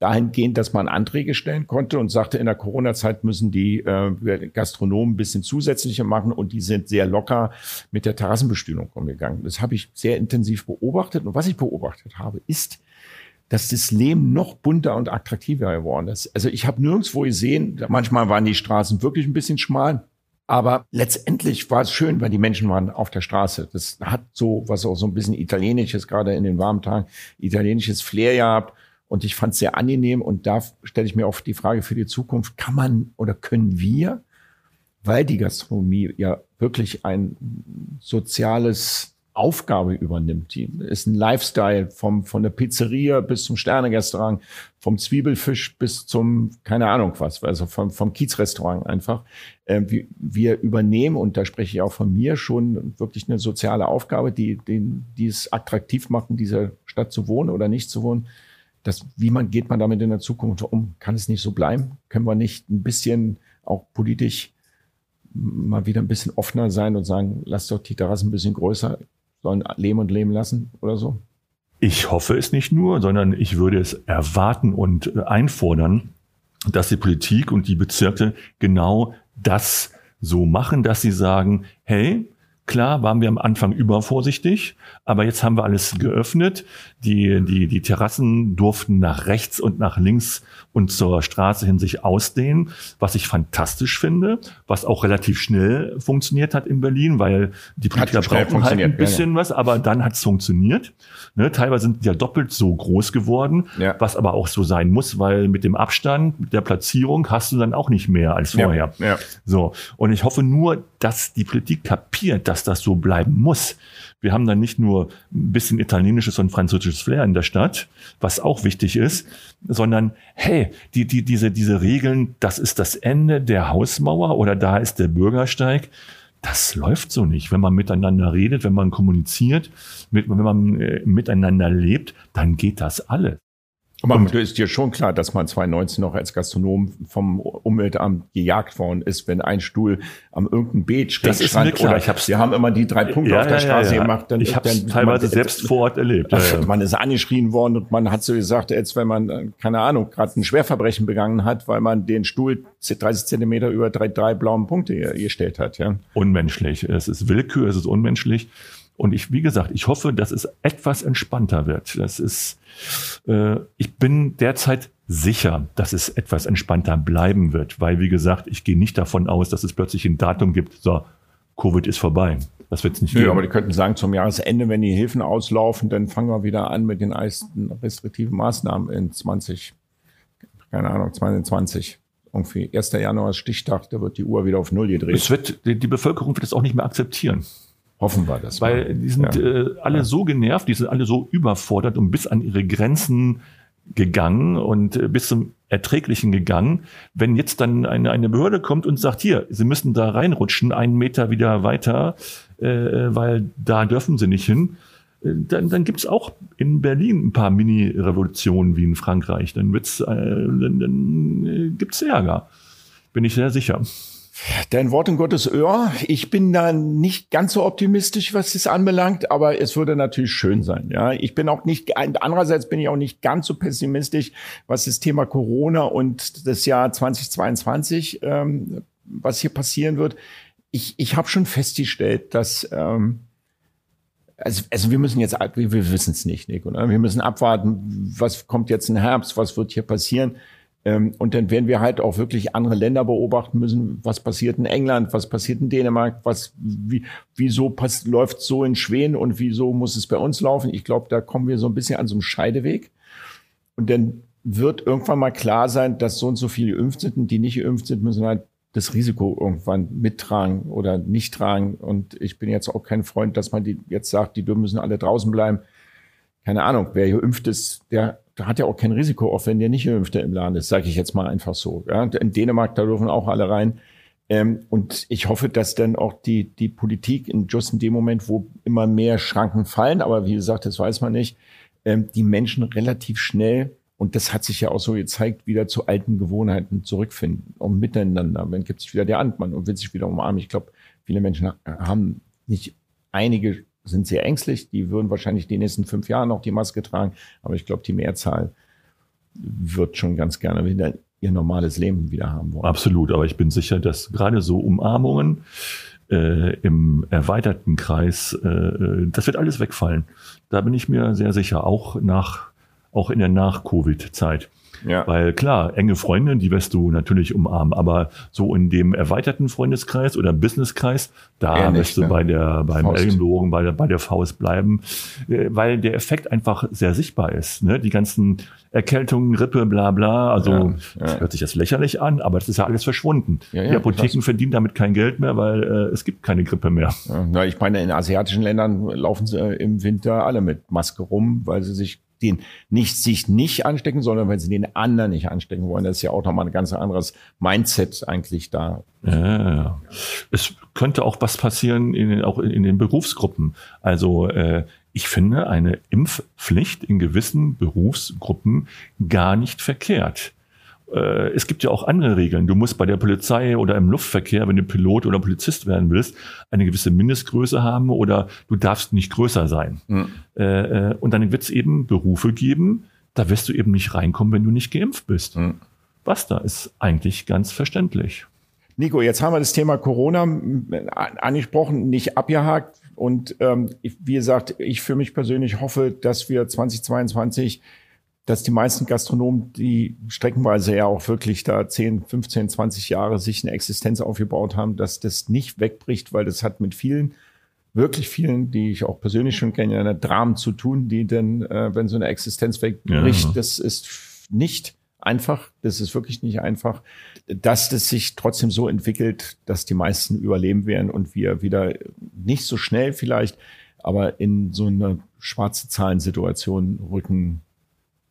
dahingehend, dass man Anträge stellen konnte und sagte, in der Corona-Zeit müssen die äh, Gastronomen ein bisschen zusätzlicher machen und die sind sehr locker mit der Terrassenbestühlung umgegangen. Das habe ich sehr intensiv beobachtet und was ich beobachtet habe, ist, das Leben noch bunter und attraktiver geworden ist. Also ich habe nirgendwo gesehen, manchmal waren die Straßen wirklich ein bisschen schmal, aber letztendlich war es schön, weil die Menschen waren auf der Straße. Das hat so, was auch so ein bisschen italienisches, gerade in den warmen Tagen, italienisches Flair gehabt. Und ich fand es sehr angenehm. Und da stelle ich mir oft die Frage für die Zukunft, kann man oder können wir, weil die Gastronomie ja wirklich ein soziales Aufgabe übernimmt. Die ist ein Lifestyle vom, von der Pizzeria bis zum Sternerestaurant, vom Zwiebelfisch bis zum, keine Ahnung was, also vom, vom Kiezrestaurant einfach. Äh, wir, wir übernehmen, und da spreche ich auch von mir, schon wirklich eine soziale Aufgabe, die, die, die es attraktiv macht, in dieser Stadt zu wohnen oder nicht zu wohnen das, wie man geht man damit in der Zukunft um? Kann es nicht so bleiben? Können wir nicht ein bisschen auch politisch mal wieder ein bisschen offener sein und sagen, lass doch die Terrassen ein bisschen größer, sollen leben und leben lassen oder so?
Ich hoffe es nicht nur, sondern ich würde es erwarten und äh, einfordern, dass die Politik und die Bezirke genau das so machen, dass sie sagen, hey, Klar waren wir am Anfang übervorsichtig, aber jetzt haben wir alles geöffnet. Die, die, die Terrassen durften nach rechts und nach links und zur Straße hin sich ausdehnen, was ich fantastisch finde, was auch relativ schnell funktioniert hat in Berlin, weil die Politiker brauchen halt ein bisschen ja, ja. was, aber dann hat es funktioniert. Ne, teilweise sind die ja doppelt so groß geworden, ja. was aber auch so sein muss, weil mit dem Abstand, mit der Platzierung hast du dann auch nicht mehr als vorher. So. Und ich hoffe nur, dass die Politik kapiert, dass das so bleiben muss. Wir haben dann nicht nur ein bisschen italienisches und französisches Flair in der Stadt, was auch wichtig ist, sondern hey, die, die, diese, diese Regeln, das ist das Ende der Hausmauer oder da ist der Bürgersteig. Das läuft so nicht. Wenn man miteinander redet, wenn man kommuniziert, mit, wenn man äh, miteinander lebt, dann geht das alles.
Aber und, ist dir schon klar, dass man 2019 noch als Gastronom vom Umweltamt gejagt worden ist, wenn ein Stuhl am irgendeinem Beet schräg
das ist. Mir klar. Oder ich hab's,
wir haben immer die drei Punkte ja, auf der ja, Straße ja, gemacht.
Dann, ich habe teilweise man, selbst vor Ort erlebt.
Man ist angeschrien worden und man hat so gesagt, jetzt wenn man, keine Ahnung, gerade ein Schwerverbrechen begangen hat, weil man den Stuhl 30 Zentimeter über drei, drei blauen Punkte gestellt hat. Ja.
Unmenschlich. Es ist Willkür, es ist unmenschlich. Und ich, wie gesagt, ich hoffe, dass es etwas entspannter wird. Das ist, äh, ich bin derzeit sicher, dass es etwas entspannter bleiben wird, weil, wie gesagt, ich gehe nicht davon aus, dass es plötzlich ein Datum gibt, so, Covid ist vorbei. Das wird es nicht
Nö, geben. aber die könnten sagen, zum Jahresende, wenn die Hilfen auslaufen, dann fangen wir wieder an mit den restriktiven Maßnahmen in 20, keine Ahnung, 2020 irgendwie 1. Januar ist Stichtag, da wird die Uhr wieder auf Null gedreht.
Es wird, die, die Bevölkerung wird es auch nicht mehr akzeptieren.
Hoffen wir das.
Weil mal. die sind ja. äh, alle ja. so genervt, die sind alle so überfordert und bis an ihre Grenzen gegangen und äh, bis zum Erträglichen gegangen. Wenn jetzt dann eine, eine Behörde kommt und sagt, hier, Sie müssen da reinrutschen, einen Meter wieder weiter, äh, weil da dürfen Sie nicht hin, äh, dann, dann gibt es auch in Berlin ein paar Mini-Revolutionen wie in Frankreich. Dann, wird's, äh, dann, dann äh, gibt's Ärger. bin ich sehr sicher.
Dein Wort in Gottes Ohr. Ich bin da nicht ganz so optimistisch, was das anbelangt, aber es würde natürlich schön sein. Ja, ich bin auch nicht, andererseits bin ich auch nicht ganz so pessimistisch, was das Thema Corona und das Jahr 2022, ähm, was hier passieren wird. Ich, ich habe schon festgestellt, dass, ähm, also, also wir müssen jetzt, wir, wir wissen es nicht, Nico. Ne? Wir müssen abwarten, was kommt jetzt im Herbst, was wird hier passieren. Ähm, und dann werden wir halt auch wirklich andere Länder beobachten müssen. Was passiert in England? Was passiert in Dänemark? Was, wie, wieso läuft so in Schweden und wieso muss es bei uns laufen? Ich glaube, da kommen wir so ein bisschen an so einem Scheideweg. Und dann wird irgendwann mal klar sein, dass so und so viele geimpft sind und die nicht geimpft sind, müssen halt das Risiko irgendwann mittragen oder nicht tragen. Und ich bin jetzt auch kein Freund, dass man die jetzt sagt, die müssen alle draußen bleiben. Keine Ahnung, wer geimpft ist, der hat ja auch kein Risiko, auch wenn der nicht Geimpfte im Laden ist, sage ich jetzt mal einfach so. Ja. In Dänemark, da dürfen auch alle rein. Ähm, und ich hoffe, dass dann auch die, die Politik in just in dem Moment, wo immer mehr Schranken fallen, aber wie gesagt, das weiß man nicht, ähm, die Menschen relativ schnell, und das hat sich ja auch so gezeigt, wieder zu alten Gewohnheiten zurückfinden und miteinander. Dann gibt sich wieder der Antmann und will sich wieder umarmen. Ich glaube, viele Menschen haben nicht einige sind sehr ängstlich. Die würden wahrscheinlich die nächsten fünf Jahre noch die Maske tragen. Aber ich glaube, die Mehrzahl wird schon ganz gerne wieder ihr normales Leben wieder haben wollen.
Absolut. Aber ich bin sicher, dass gerade so Umarmungen äh, im erweiterten Kreis, äh, das wird alles wegfallen. Da bin ich mir sehr sicher. Auch nach, auch in der Nach-Covid-Zeit. Ja. Weil klar, enge Freunde, die wirst du natürlich umarmen, aber so in dem erweiterten Freundeskreis oder Businesskreis, da nicht, wirst du ne? bei der, beim Faust. Ellenbogen, bei der, bei der Faust bleiben, äh, weil der Effekt einfach sehr sichtbar ist. Ne? Die ganzen Erkältungen, Rippe, bla bla, also ja, ja. hört sich das lächerlich an, aber das ist ja alles verschwunden. Ja, die Apotheken verdienen damit kein Geld mehr, weil äh, es gibt keine Grippe mehr.
Ja, ich meine, in asiatischen Ländern laufen sie äh, im Winter alle mit Maske rum, weil sie sich den nicht sich nicht anstecken, sondern wenn sie den anderen nicht anstecken wollen. Das ist ja auch nochmal ein ganz anderes Mindset eigentlich da.
Ja, es könnte auch was passieren in, auch in den Berufsgruppen. Also äh, ich finde eine Impfpflicht in gewissen Berufsgruppen gar nicht verkehrt äh, es gibt ja auch andere Regeln. Du musst bei der Polizei oder im Luftverkehr, wenn du Pilot oder Polizist werden willst, eine gewisse Mindestgröße haben oder du darfst nicht größer sein. Mhm. Äh, und dann wird es eben Berufe geben, da wirst du eben nicht reinkommen, wenn du nicht geimpft bist. Mhm. da ist eigentlich ganz verständlich.
Nico, jetzt haben wir das Thema Corona angesprochen, nicht abgehakt. Und ähm, wie gesagt, ich für mich persönlich hoffe, dass wir 2022 dass die meisten Gastronomen, die streckenweise ja auch wirklich da 10, 15, 20 Jahre sich eine Existenz aufgebaut haben, dass das nicht wegbricht, weil das hat mit vielen, wirklich vielen, die ich auch persönlich schon kenne, eine Dramen zu tun, die denn, äh, wenn so eine Existenz wegbricht, ja. das ist nicht einfach, das ist wirklich nicht einfach, dass das sich trotzdem so entwickelt, dass die meisten überleben werden und wir wieder nicht so schnell vielleicht, aber in so eine schwarze Zahlensituation rücken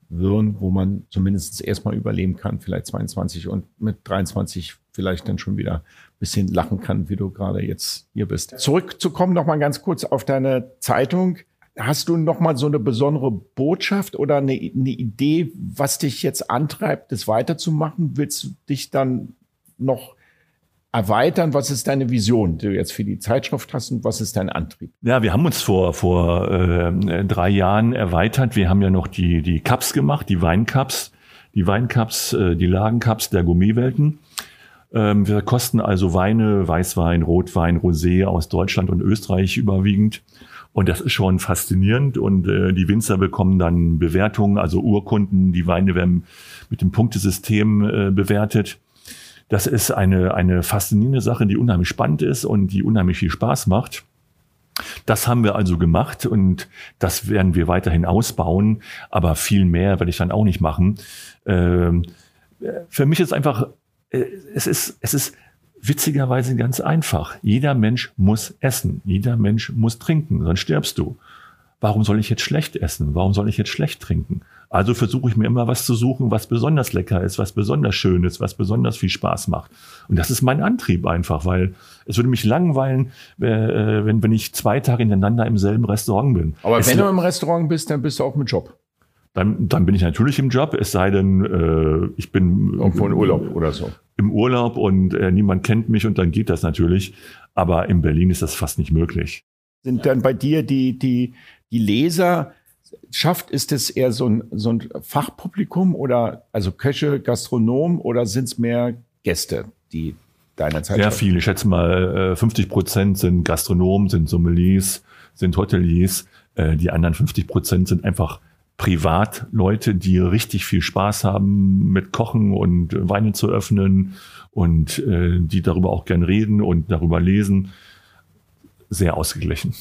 würden, wo man zumindest erstmal überleben kann, vielleicht 22 und mit 23 vielleicht dann schon wieder ein bisschen lachen kann, wie du gerade jetzt hier bist. Zurückzukommen noch mal ganz kurz auf deine Zeitung. Hast du noch mal so eine besondere Botschaft oder eine, eine Idee, was dich jetzt antreibt, das weiterzumachen? Willst du dich dann noch erweitern? Was ist deine Vision, die du jetzt für die Zeitschrift hast und was ist dein Antrieb?
Ja, wir haben uns vor, vor äh, drei Jahren erweitert. Wir haben ja noch die, die Cups gemacht, die Weincups, die Weincups, äh, die Lagencups der Gourmetwelten. Ähm, wir kosten also Weine, Weißwein, Rotwein, Rosé aus Deutschland und Österreich überwiegend. Und das ist schon faszinierend. Und äh, die Winzer bekommen dann Bewertungen, also Urkunden. Die Weine werden mit dem Punktesystem äh, bewertet. Das ist eine, eine faszinierende Sache, die unheimlich spannend ist und die unheimlich viel Spaß macht. Das haben wir also gemacht und das werden wir weiterhin ausbauen, aber viel mehr werde ich dann auch nicht machen. Ähm, für mich ist einfach, äh, es ist, es ist witzigerweise ganz einfach. Jeder Mensch muss essen, jeder Mensch muss trinken, sonst stirbst du. Warum soll ich jetzt schlecht essen? Warum soll ich jetzt schlecht trinken? Also versuche ich mir immer was zu suchen, was besonders lecker ist, was besonders schön ist, was besonders viel Spaß macht. Und das ist mein Antrieb einfach, weil es würde mich langweilen, äh, wenn, wenn ich zwei Tage hintereinander im selben Restaurant bin.
Aber
es
wenn du im Restaurant bist, dann bist du auch mit Job.
Dann, dann bin ich natürlich im Job, es sei denn, äh, ich bin
irgendwo in Urlaub oder so.
Im Urlaub und äh, niemand kennt mich und dann geht das natürlich. Aber in Berlin ist das fast nicht möglich.
Sind dann bei dir die, die, die Leser, schafft, ist es eher so ein, so ein Fachpublikum oder also Köche, Gastronom oder sind es mehr Gäste, die deiner Zeit
Sehr viel. Ich schätze mal, 50 äh, Prozent sind Gastronomen, sind Sommeliers, sind Hoteliers. Äh, die anderen 50 Prozent sind einfach Privatleute, die richtig viel Spaß haben mit Kochen und Weine zu öffnen und äh, die darüber auch gern reden und darüber lesen. Sehr ausgeglichen.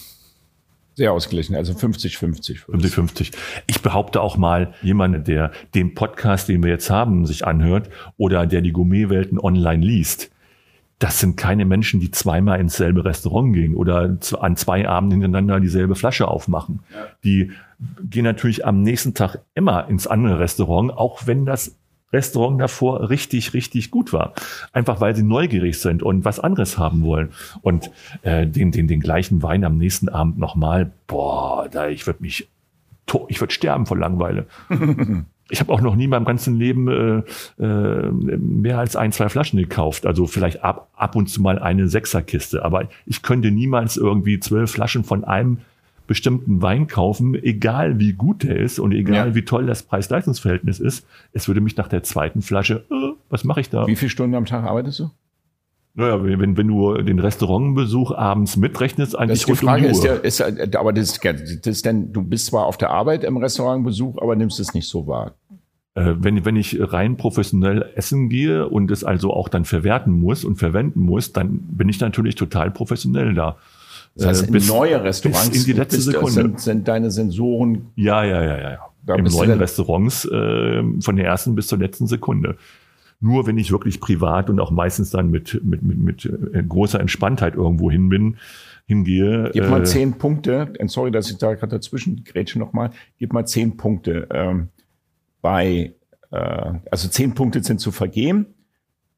Sehr ausgeglichen, also 50-50.
50-50. Ich behaupte auch mal, jemand, der den Podcast, den wir jetzt haben, sich anhört oder der die Gourmetwelten online liest, das sind keine Menschen, die zweimal ins selbe Restaurant gehen oder an zwei Abenden hintereinander dieselbe Flasche aufmachen. Die gehen natürlich am nächsten Tag immer ins andere Restaurant, auch wenn das Restaurant davor richtig, richtig gut war. Einfach weil sie neugierig sind und was anderes haben wollen. Und äh, den, den, den gleichen Wein am nächsten Abend nochmal, boah, da ich würde mich, ich würde sterben vor Langeweile. ich habe auch noch nie in meinem ganzen Leben äh, äh, mehr als ein, zwei Flaschen gekauft. Also vielleicht ab, ab und zu mal eine Sechserkiste. Aber ich könnte niemals irgendwie zwölf Flaschen von einem bestimmten Wein kaufen, egal wie gut der ist und egal ja. wie toll das Preis-Leistungs-Verhältnis ist. Es würde mich nach der zweiten Flasche, äh, was mache ich da?
Wie viele Stunden am Tag arbeitest du?
Naja, wenn, wenn du den Restaurantbesuch abends mitrechnest, eigentlich
das ist die Frage um die ist, der, ist, aber das, das ist denn, du bist zwar auf der Arbeit im Restaurantbesuch, aber nimmst es nicht so wahr.
Äh, wenn, wenn ich rein professionell essen gehe und es also auch dann verwerten muss und verwenden muss, dann bin ich natürlich total professionell da.
Das heißt, in bis, neue Restaurants
in die letzte Sekunde.
Sind, sind deine Sensoren.
Ja, ja, ja, ja. ja. Im neuen Restaurants äh, von der ersten bis zur letzten Sekunde. Nur wenn ich wirklich privat und auch meistens dann mit, mit, mit, mit äh, großer Entspanntheit irgendwo hin bin, hingehe.
Gib mal äh, zehn Punkte. Sorry, dass ich da gerade dazwischen grätsche nochmal. Gib mal zehn Punkte ähm, bei, äh, also zehn Punkte sind zu vergeben.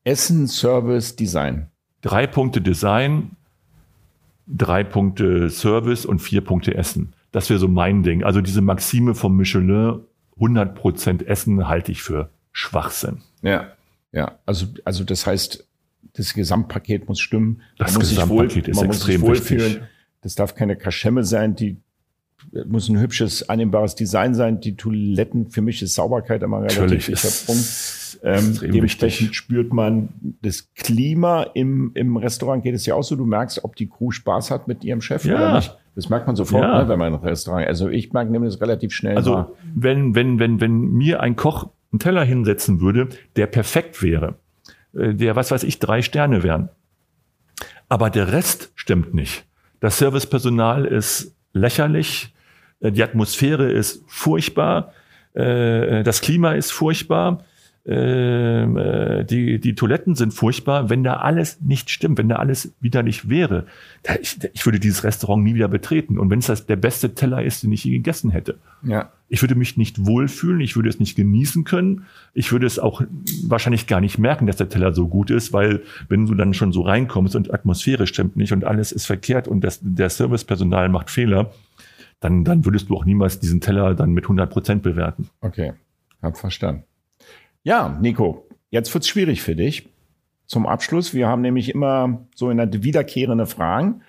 Essen, Service, Design.
Drei Punkte Design, drei Punkte Service und vier Punkte Essen. Das wäre so mein Ding. Also diese Maxime vom Michelin, 100% Essen halte ich für Schwachsinn.
Ja. Ja, also, also das heißt, das Gesamtpaket muss stimmen.
Das Gesamtpaket wohl, ist extrem wichtig.
Das darf keine Kaschemme sein, die muss ein hübsches, annehmbares Design sein. Die Toiletten, für mich ist Sauberkeit immer relativ wichtiger Punkt. Ähm, dementsprechend wichtig. spürt man das Klima im, im Restaurant. Geht es ja auch so, du merkst, ob die Crew Spaß hat mit ihrem Chef
ja.
oder nicht. Das merkt man sofort, ja. ne, wenn man ein Restaurant. Also ich merke nämlich das relativ schnell.
Also wahr. wenn wenn wenn wenn mir ein Koch einen Teller hinsetzen würde, der perfekt wäre, äh, der, was weiß ich, drei Sterne wären. Aber der Rest stimmt nicht. Das Servicepersonal ist lächerlich, äh, die Atmosphäre ist furchtbar, äh, das Klima ist furchtbar, äh, die, die Toiletten sind furchtbar, wenn da alles nicht stimmt, wenn da alles wieder nicht wäre. Da, ich, ich würde dieses Restaurant nie wieder betreten. Und wenn es das der beste Teller ist, den ich je gegessen hätte.
Ja.
Ich würde mich nicht wohlfühlen, ich würde es nicht genießen können. Ich würde es auch wahrscheinlich gar nicht merken, dass der Teller so gut ist, weil wenn du dann schon so reinkommst und Atmosphäre stimmt nicht und alles ist verkehrt und das, der Servicepersonal macht Fehler, dann, dann würdest du auch niemals diesen Teller dann mit 100 Prozent bewerten.
Okay, hab verstanden. Ja, Nico, jetzt wird's schwierig für dich. Zum Abschluss, wir haben nämlich immer so in der wiederkehrende Fragen.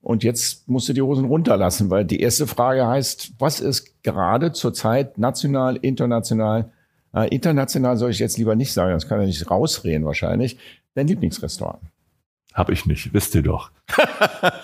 Und jetzt musst du die Hosen runterlassen, weil die erste Frage heißt, was ist gerade zurzeit national, international, äh, international soll ich jetzt lieber nicht sagen, das kann ja nicht rausreden wahrscheinlich, dein Lieblingsrestaurant?
Habe ich nicht, wisst ihr doch.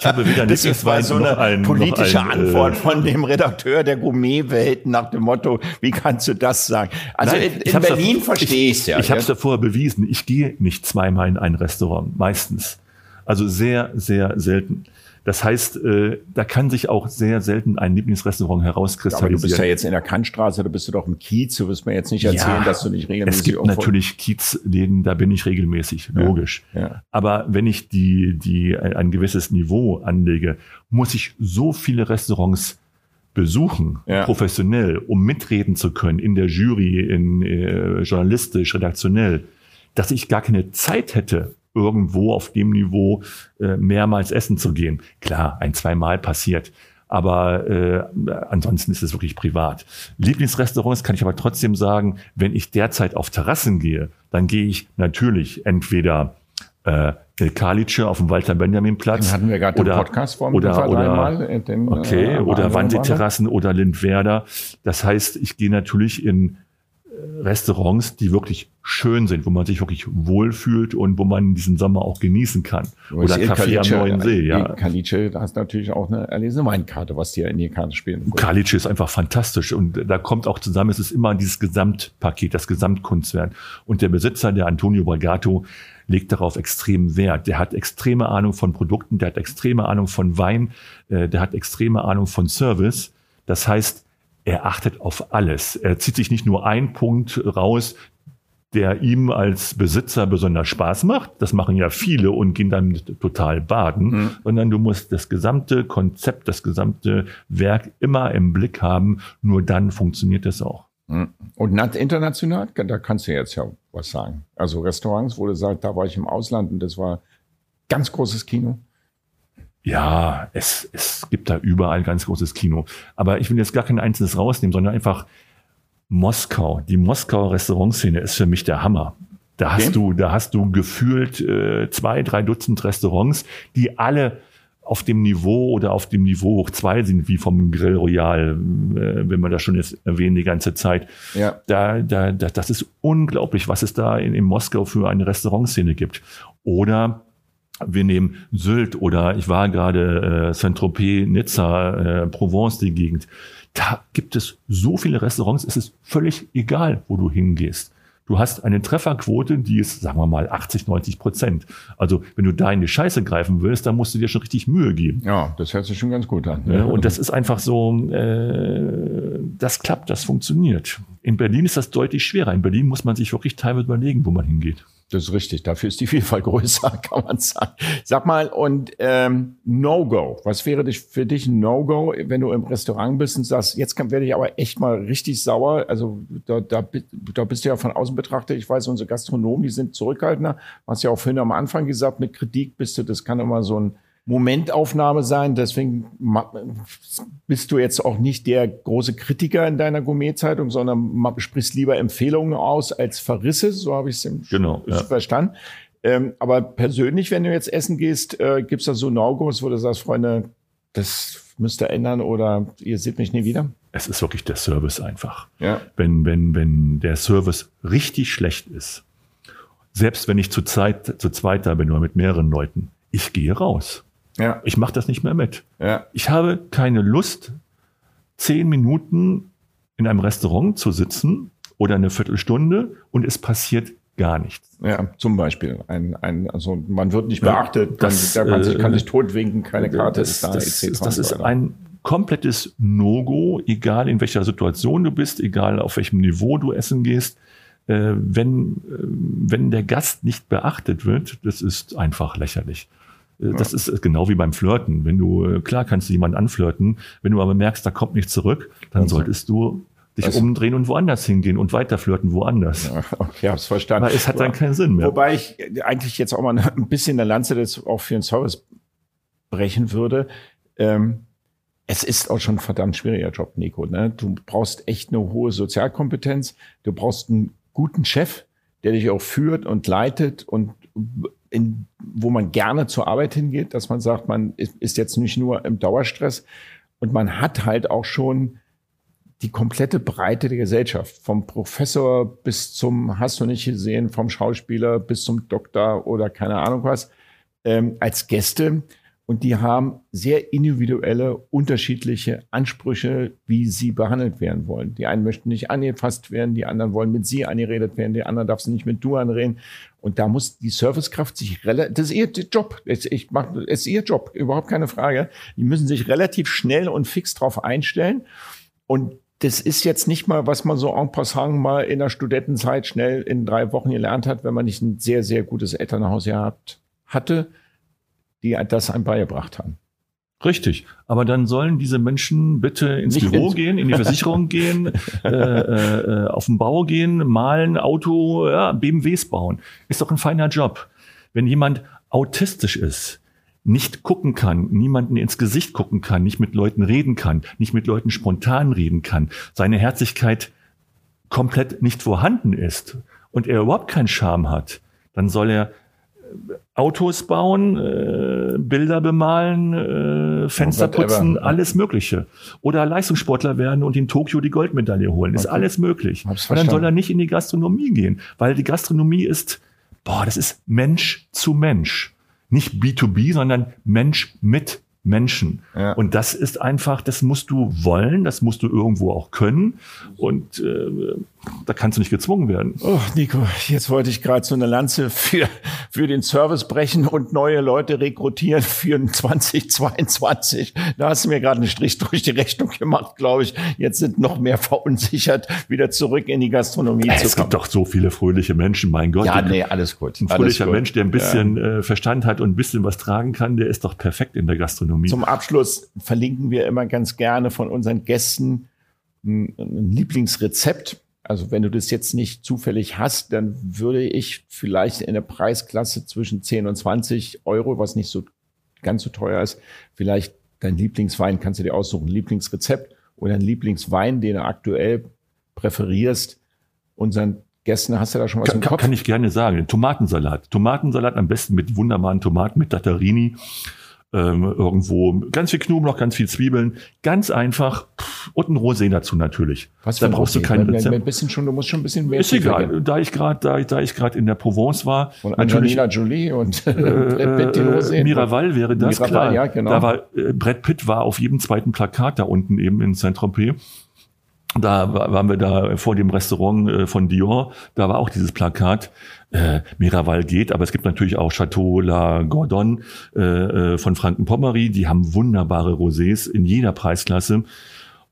Ich habe wieder
nicht Das war so eine ein, politische ein, äh, Antwort von dem Redakteur der Gourmetwelt nach dem Motto, wie kannst du das sagen? Also Nein, in, in Berlin verstehe ich es ja.
Ich, ich habe es ja vorher bewiesen. Ich gehe nicht zweimal in ein Restaurant, meistens. Also sehr, sehr selten. Das heißt, äh, da kann sich auch sehr selten ein Lieblingsrestaurant herauskristallisieren.
aber du bist ja jetzt in der Kantstraße, da bist du doch im Kiez, du wirst mir jetzt nicht erzählen, ja, dass du nicht regelmäßig...
Es gibt natürlich Kiezläden, da bin ich regelmäßig, logisch. Ja, ja. Aber wenn ich die, die ein gewisses Niveau anlege, muss ich so viele Restaurants besuchen, ja. professionell, um mitreden zu können in der Jury, in äh, journalistisch, redaktionell, dass ich gar keine Zeit hätte, irgendwo auf dem Niveau äh, mehrmals essen zu gehen. Klar, ein, zweimal passiert. Aber äh, ansonsten ist es wirklich privat. Lieblingsrestaurants kann ich aber trotzdem sagen, wenn ich derzeit auf Terrassen gehe, dann gehe ich natürlich entweder äh, El Kalice auf dem Walter Benjamin Platz.
Den hatten wir gerade im Podcast
vor oder, oder, den, okay, äh, oder Wannsee-Terrassen oder Lindwerder. Das heißt, ich gehe natürlich in Restaurants, die wirklich schön sind, wo man sich wirklich wohlfühlt und wo man diesen Sommer auch genießen kann.
Oder Café am Neuen See, ja. Kalice, da hast natürlich auch eine erlesene Weinkarte, was dir in die Karte spielen.
Kalice ist einfach fantastisch und da kommt auch zusammen, es ist immer dieses Gesamtpaket, das Gesamtkunstwerk. Und der Besitzer, der Antonio Bragato, legt darauf extrem Wert. Der hat extreme Ahnung von Produkten, der hat extreme Ahnung von Wein, äh, der hat extreme Ahnung von Service. Das heißt, er achtet auf alles. Er zieht sich nicht nur ein Punkt raus, der ihm als Besitzer besonders Spaß macht. Das machen ja viele und gehen dann total baden, mhm. sondern du musst das gesamte Konzept, das gesamte Werk immer im Blick haben. Nur dann funktioniert es auch.
Mhm. Und international, da kannst du jetzt ja was sagen. Also Restaurants, wo du sagst, da war ich im Ausland und das war ganz großes Kino.
Ja, es, es gibt da überall ganz großes Kino. Aber ich will jetzt gar kein einzelnes rausnehmen, sondern einfach Moskau. Die Moskauer Restaurantszene ist für mich der Hammer. Da hast okay. du, da hast du gefühlt äh, zwei, drei Dutzend Restaurants, die alle auf dem Niveau oder auf dem Niveau hoch zwei sind, wie vom Grill Royal, äh, wenn man das schon jetzt erwähnt die ganze Zeit. Ja. Da, da, da, das ist unglaublich, was es da in, in Moskau für eine Restaurantszene gibt. Oder wir nehmen Sylt oder ich war gerade äh, Saint-Tropez, Nizza, äh, Provence, die Gegend. Da gibt es so viele Restaurants, es ist völlig egal, wo du hingehst. Du hast eine Trefferquote, die ist, sagen wir mal, 80, 90 Prozent. Also wenn du da in die Scheiße greifen willst, dann musst du dir schon richtig Mühe geben.
Ja, das hört sich schon ganz gut an.
Ja, und das ist einfach so, äh, das klappt, das funktioniert. In Berlin ist das deutlich schwerer. In Berlin muss man sich wirklich teilweise überlegen, wo man hingeht.
Das ist richtig. Dafür ist die Vielfalt größer, kann man sagen. Sag mal, und ähm, No-Go. Was wäre für dich ein No-Go, wenn du im Restaurant bist und sagst, jetzt werde ich aber echt mal richtig sauer. Also da, da, da bist du ja von außen betrachtet. Ich weiß, unsere Gastronomen, die sind zurückhaltender. Du hast ja auch vorhin am Anfang gesagt, mit Kritik bist du, das kann immer so ein Momentaufnahme sein. Deswegen bist du jetzt auch nicht der große Kritiker in deiner Gourmet-Zeitung, sondern sprichst lieber Empfehlungen aus als Verrisse. So habe ich es genau, ja. verstanden. Ähm, aber persönlich, wenn du jetzt essen gehst, äh, gibt es da so No-Gos, wo du sagst, Freunde, das müsst ihr ändern oder ihr seht mich nie wieder?
Es ist wirklich der Service einfach. Ja. Wenn, wenn, wenn der Service richtig schlecht ist, selbst wenn ich zu, Zeit, zu zweit da bin oder mit mehreren Leuten, ich gehe raus. Ja. Ich mache das nicht mehr mit. Ja. Ich habe keine Lust, zehn Minuten in einem Restaurant zu sitzen oder eine Viertelstunde und es passiert gar nichts.
Ja, zum Beispiel. Ein, ein, also man wird nicht beachtet, das, kann, sich, kann sich totwinken, keine Karte
das, ist da. Das, etc. das ist ein komplettes No-Go, egal in welcher Situation du bist, egal auf welchem Niveau du essen gehst. Äh, wenn, äh, wenn der Gast nicht beachtet wird, das ist einfach lächerlich. Äh, das ja. ist genau wie beim Flirten. Wenn du, äh, klar kannst du jemanden anflirten, wenn du aber merkst, da kommt nichts zurück, dann also, solltest du dich also, umdrehen und woanders hingehen und weiter flirten woanders.
Ja, okay, hab's verstanden.
Aber es hat dann keinen Sinn mehr.
Wobei ich eigentlich jetzt auch mal ein bisschen der Lanze das auch für den Service brechen würde. Ähm, es ist auch schon ein verdammt schwieriger Job, Nico. Ne? Du brauchst echt eine hohe Sozialkompetenz. Du brauchst einen guten Chef, der dich auch führt und leitet und in, wo man gerne zur Arbeit hingeht, dass man sagt, man ist jetzt nicht nur im Dauerstress und man hat halt auch schon die komplette Breite der Gesellschaft, vom Professor bis zum, hast du nicht gesehen, vom Schauspieler bis zum Doktor oder keine Ahnung was, ähm, als Gäste. Und die haben sehr individuelle, unterschiedliche Ansprüche, wie sie behandelt werden wollen. Die einen möchten nicht angefasst werden, die anderen wollen mit sie angeredet werden, die anderen darf sie nicht mit du anreden. Und da muss die Servicekraft sich relativ, das ist ihr Job. Ich mach, es ist ihr Job, überhaupt keine Frage. Die müssen sich relativ schnell und fix drauf einstellen. Und das ist jetzt nicht mal, was man so en passant mal in der Studentenzeit schnell in drei Wochen gelernt hat, wenn man nicht ein sehr, sehr gutes Elternhaus gehabt hatte die das einem beigebracht haben.
Richtig. Aber dann sollen diese Menschen bitte ins Nicht Büro ins gehen, in die Versicherung gehen, äh, äh, auf den Bau gehen, malen, Auto, ja, BMWs bauen. Ist doch ein feiner Job. Wenn jemand autistisch ist, nicht gucken kann, niemanden ins Gesicht gucken kann, nicht mit Leuten reden kann, nicht mit Leuten spontan reden kann, seine Herzlichkeit komplett nicht vorhanden ist und er überhaupt keinen Charme hat, dann soll er Autos bauen, äh, Bilder bemalen, äh, Fenster putzen, alles Mögliche. Oder Leistungssportler werden und in Tokio die Goldmedaille holen. Ist alles möglich. Und dann soll er nicht in die Gastronomie gehen, weil die Gastronomie ist, boah, das ist Mensch zu Mensch. Nicht B2B, sondern Mensch mit Menschen. Ja. Und das ist einfach, das musst du wollen, das musst du irgendwo auch können. Und äh, da kannst du nicht gezwungen werden.
Oh, Nico, jetzt wollte ich gerade so eine Lanze für, für den Service brechen und neue Leute rekrutieren für 2022. Da hast du mir gerade einen Strich durch die Rechnung gemacht, glaube ich. Jetzt sind noch mehr verunsichert, wieder zurück in die Gastronomie
ja, zu kommen. Es gibt doch so viele fröhliche Menschen, mein Gott.
Ja, nee, alles gut.
Ein fröhlicher Mensch, der ein bisschen ja. äh, Verstand hat und ein bisschen was tragen kann, der ist doch perfekt in der Gastronomie.
Zum Abschluss verlinken wir immer ganz gerne von unseren Gästen ein Lieblingsrezept. Also wenn du das jetzt nicht zufällig hast, dann würde ich vielleicht in der Preisklasse zwischen 10 und 20 Euro, was nicht so ganz so teuer ist, vielleicht dein Lieblingswein kannst du dir aussuchen, Lieblingsrezept oder ein Lieblingswein, den du aktuell präferierst, unseren Gästen, hast du da schon was
kann, im Kopf? Kann ich gerne sagen. Tomatensalat. Tomatensalat am besten mit wunderbaren Tomaten, mit Dattarini ähm, irgendwo ganz viel Knoblauch, ganz viel Zwiebeln, ganz einfach und ein Rosé dazu natürlich.
Was da brauchst Rosé? du kein Rezept. Ein bisschen schon, du musst schon ein bisschen mehr.
Ist egal, da ich gerade da, da ich gerade in der Provence war.
Und Angelina Jolie und äh,
Brett Pitt den Rosé. Miraval wäre das Miraval, klar. Ja, genau. Da war äh, Brett Pitt war auf jedem zweiten Plakat da unten eben in Saint-Tropez. Da waren wir da vor dem Restaurant äh, von Dior, da war auch dieses Plakat äh, Miraval geht, aber es gibt natürlich auch Chateau La Gordon äh, äh, von Franken-Pommery, die haben wunderbare Rosés in jeder Preisklasse.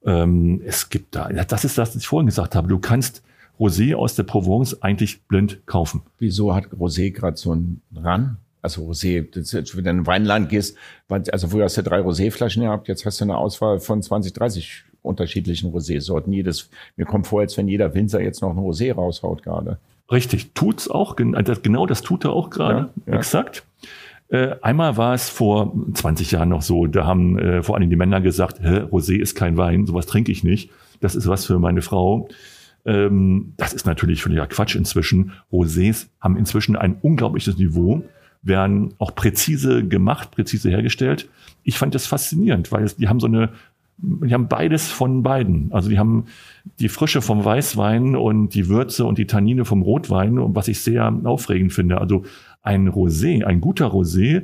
Ähm, es gibt da, das ist das, was ich vorhin gesagt habe, du kannst Rosé aus der Provence eigentlich blind kaufen.
Wieso hat Rosé gerade so einen Ran? Also Rosé, wenn du in ein Weinland gehst, also früher hast du drei Roséflaschen gehabt, jetzt hast du eine Auswahl von 20, 30 unterschiedlichen Rosé-Sorten. Jedes, mir kommt vor, als wenn jeder Winzer jetzt noch ein Rosé raushaut gerade.
Richtig, tut's auch. Also genau das tut er auch gerade. Ja, ja. Exakt. Äh, einmal war es vor 20 Jahren noch so, da haben äh, vor allem die Männer gesagt, Hä, Rosé ist kein Wein, sowas trinke ich nicht. Das ist was für meine Frau. Ähm, das ist natürlich völliger Quatsch inzwischen. Rosés haben inzwischen ein unglaubliches Niveau, werden auch präzise gemacht, präzise hergestellt. Ich fand das faszinierend, weil es, die haben so eine die haben beides von beiden. Also die haben die Frische vom Weißwein und die Würze und die Tannine vom Rotwein, was ich sehr aufregend finde. Also ein Rosé, ein guter Rosé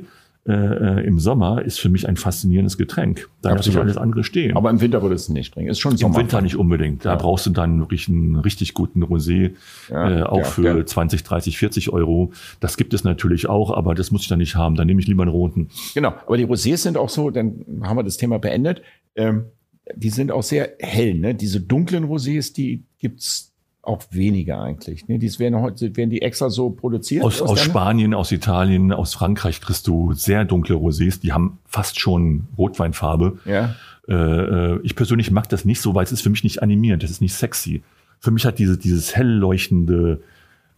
äh, äh, im Sommer ist für mich ein faszinierendes Getränk. Da muss ich alles andere stehen.
Aber im Winter würde es nicht trinken. Ist schon
Sommer. Im Winter nicht unbedingt. Da ja. brauchst du dann wirklich einen richtig guten Rosé, ja, äh, auch ja, für 20, 30, 40 Euro. Das gibt es natürlich auch, aber das muss ich dann nicht haben. Dann nehme ich lieber einen roten.
Genau. Aber die Rosés sind auch so, dann haben wir das Thema beendet. Ähm, die sind auch sehr hell. Ne? Diese dunklen Rosés, die gibt's auch weniger eigentlich. Ne? Die werden, heute, werden die extra so produziert?
Aus, aus, aus Spanien, aus Italien, aus Frankreich kriegst du sehr dunkle Rosés. Die haben fast schon Rotweinfarbe. Ja. Äh, äh, ich persönlich mag das nicht so, weil es ist für mich nicht animierend, das ist nicht sexy. Für mich hat diese, dieses hell leuchtende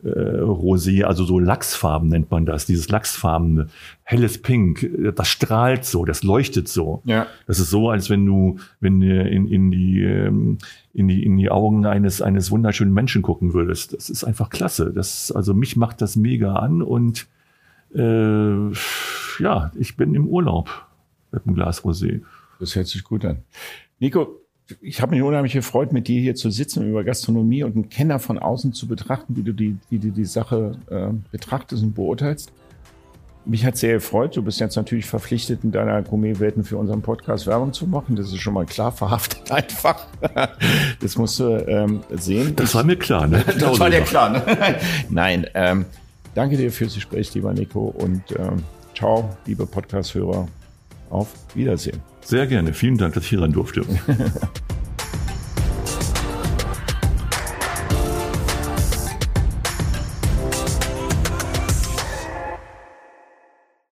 äh, Rosé, also so Lachsfarben nennt man das, dieses Lachsfarbene, helles Pink, das strahlt so, das leuchtet so. Ja. Das ist so, als wenn du, wenn du in, in die ähm, in die in die Augen eines eines wunderschönen Menschen gucken würdest. Das ist einfach klasse. Das also mich macht das mega an und äh, ja, ich bin im Urlaub mit einem Glas Rosé.
Das hört sich gut an. Nico, ich habe mich unheimlich gefreut, mit dir hier zu sitzen, über Gastronomie und einen Kenner von außen zu betrachten, wie du die, wie du die Sache äh, betrachtest und beurteilst. Mich hat sehr gefreut. Du bist jetzt natürlich verpflichtet, in deiner Gourmet-Welten für unseren Podcast Werbung zu machen. Das ist schon mal klar verhaftet einfach. Das musst du ähm, sehen.
Das war mir klar, ne?
das war dir klar, ne? Nein, ähm, danke dir fürs Gespräch, lieber Nico. Und ähm, ciao, liebe Podcast-Hörer. Auf Wiedersehen.
Sehr gerne. Vielen Dank, dass ich hier rein durfte.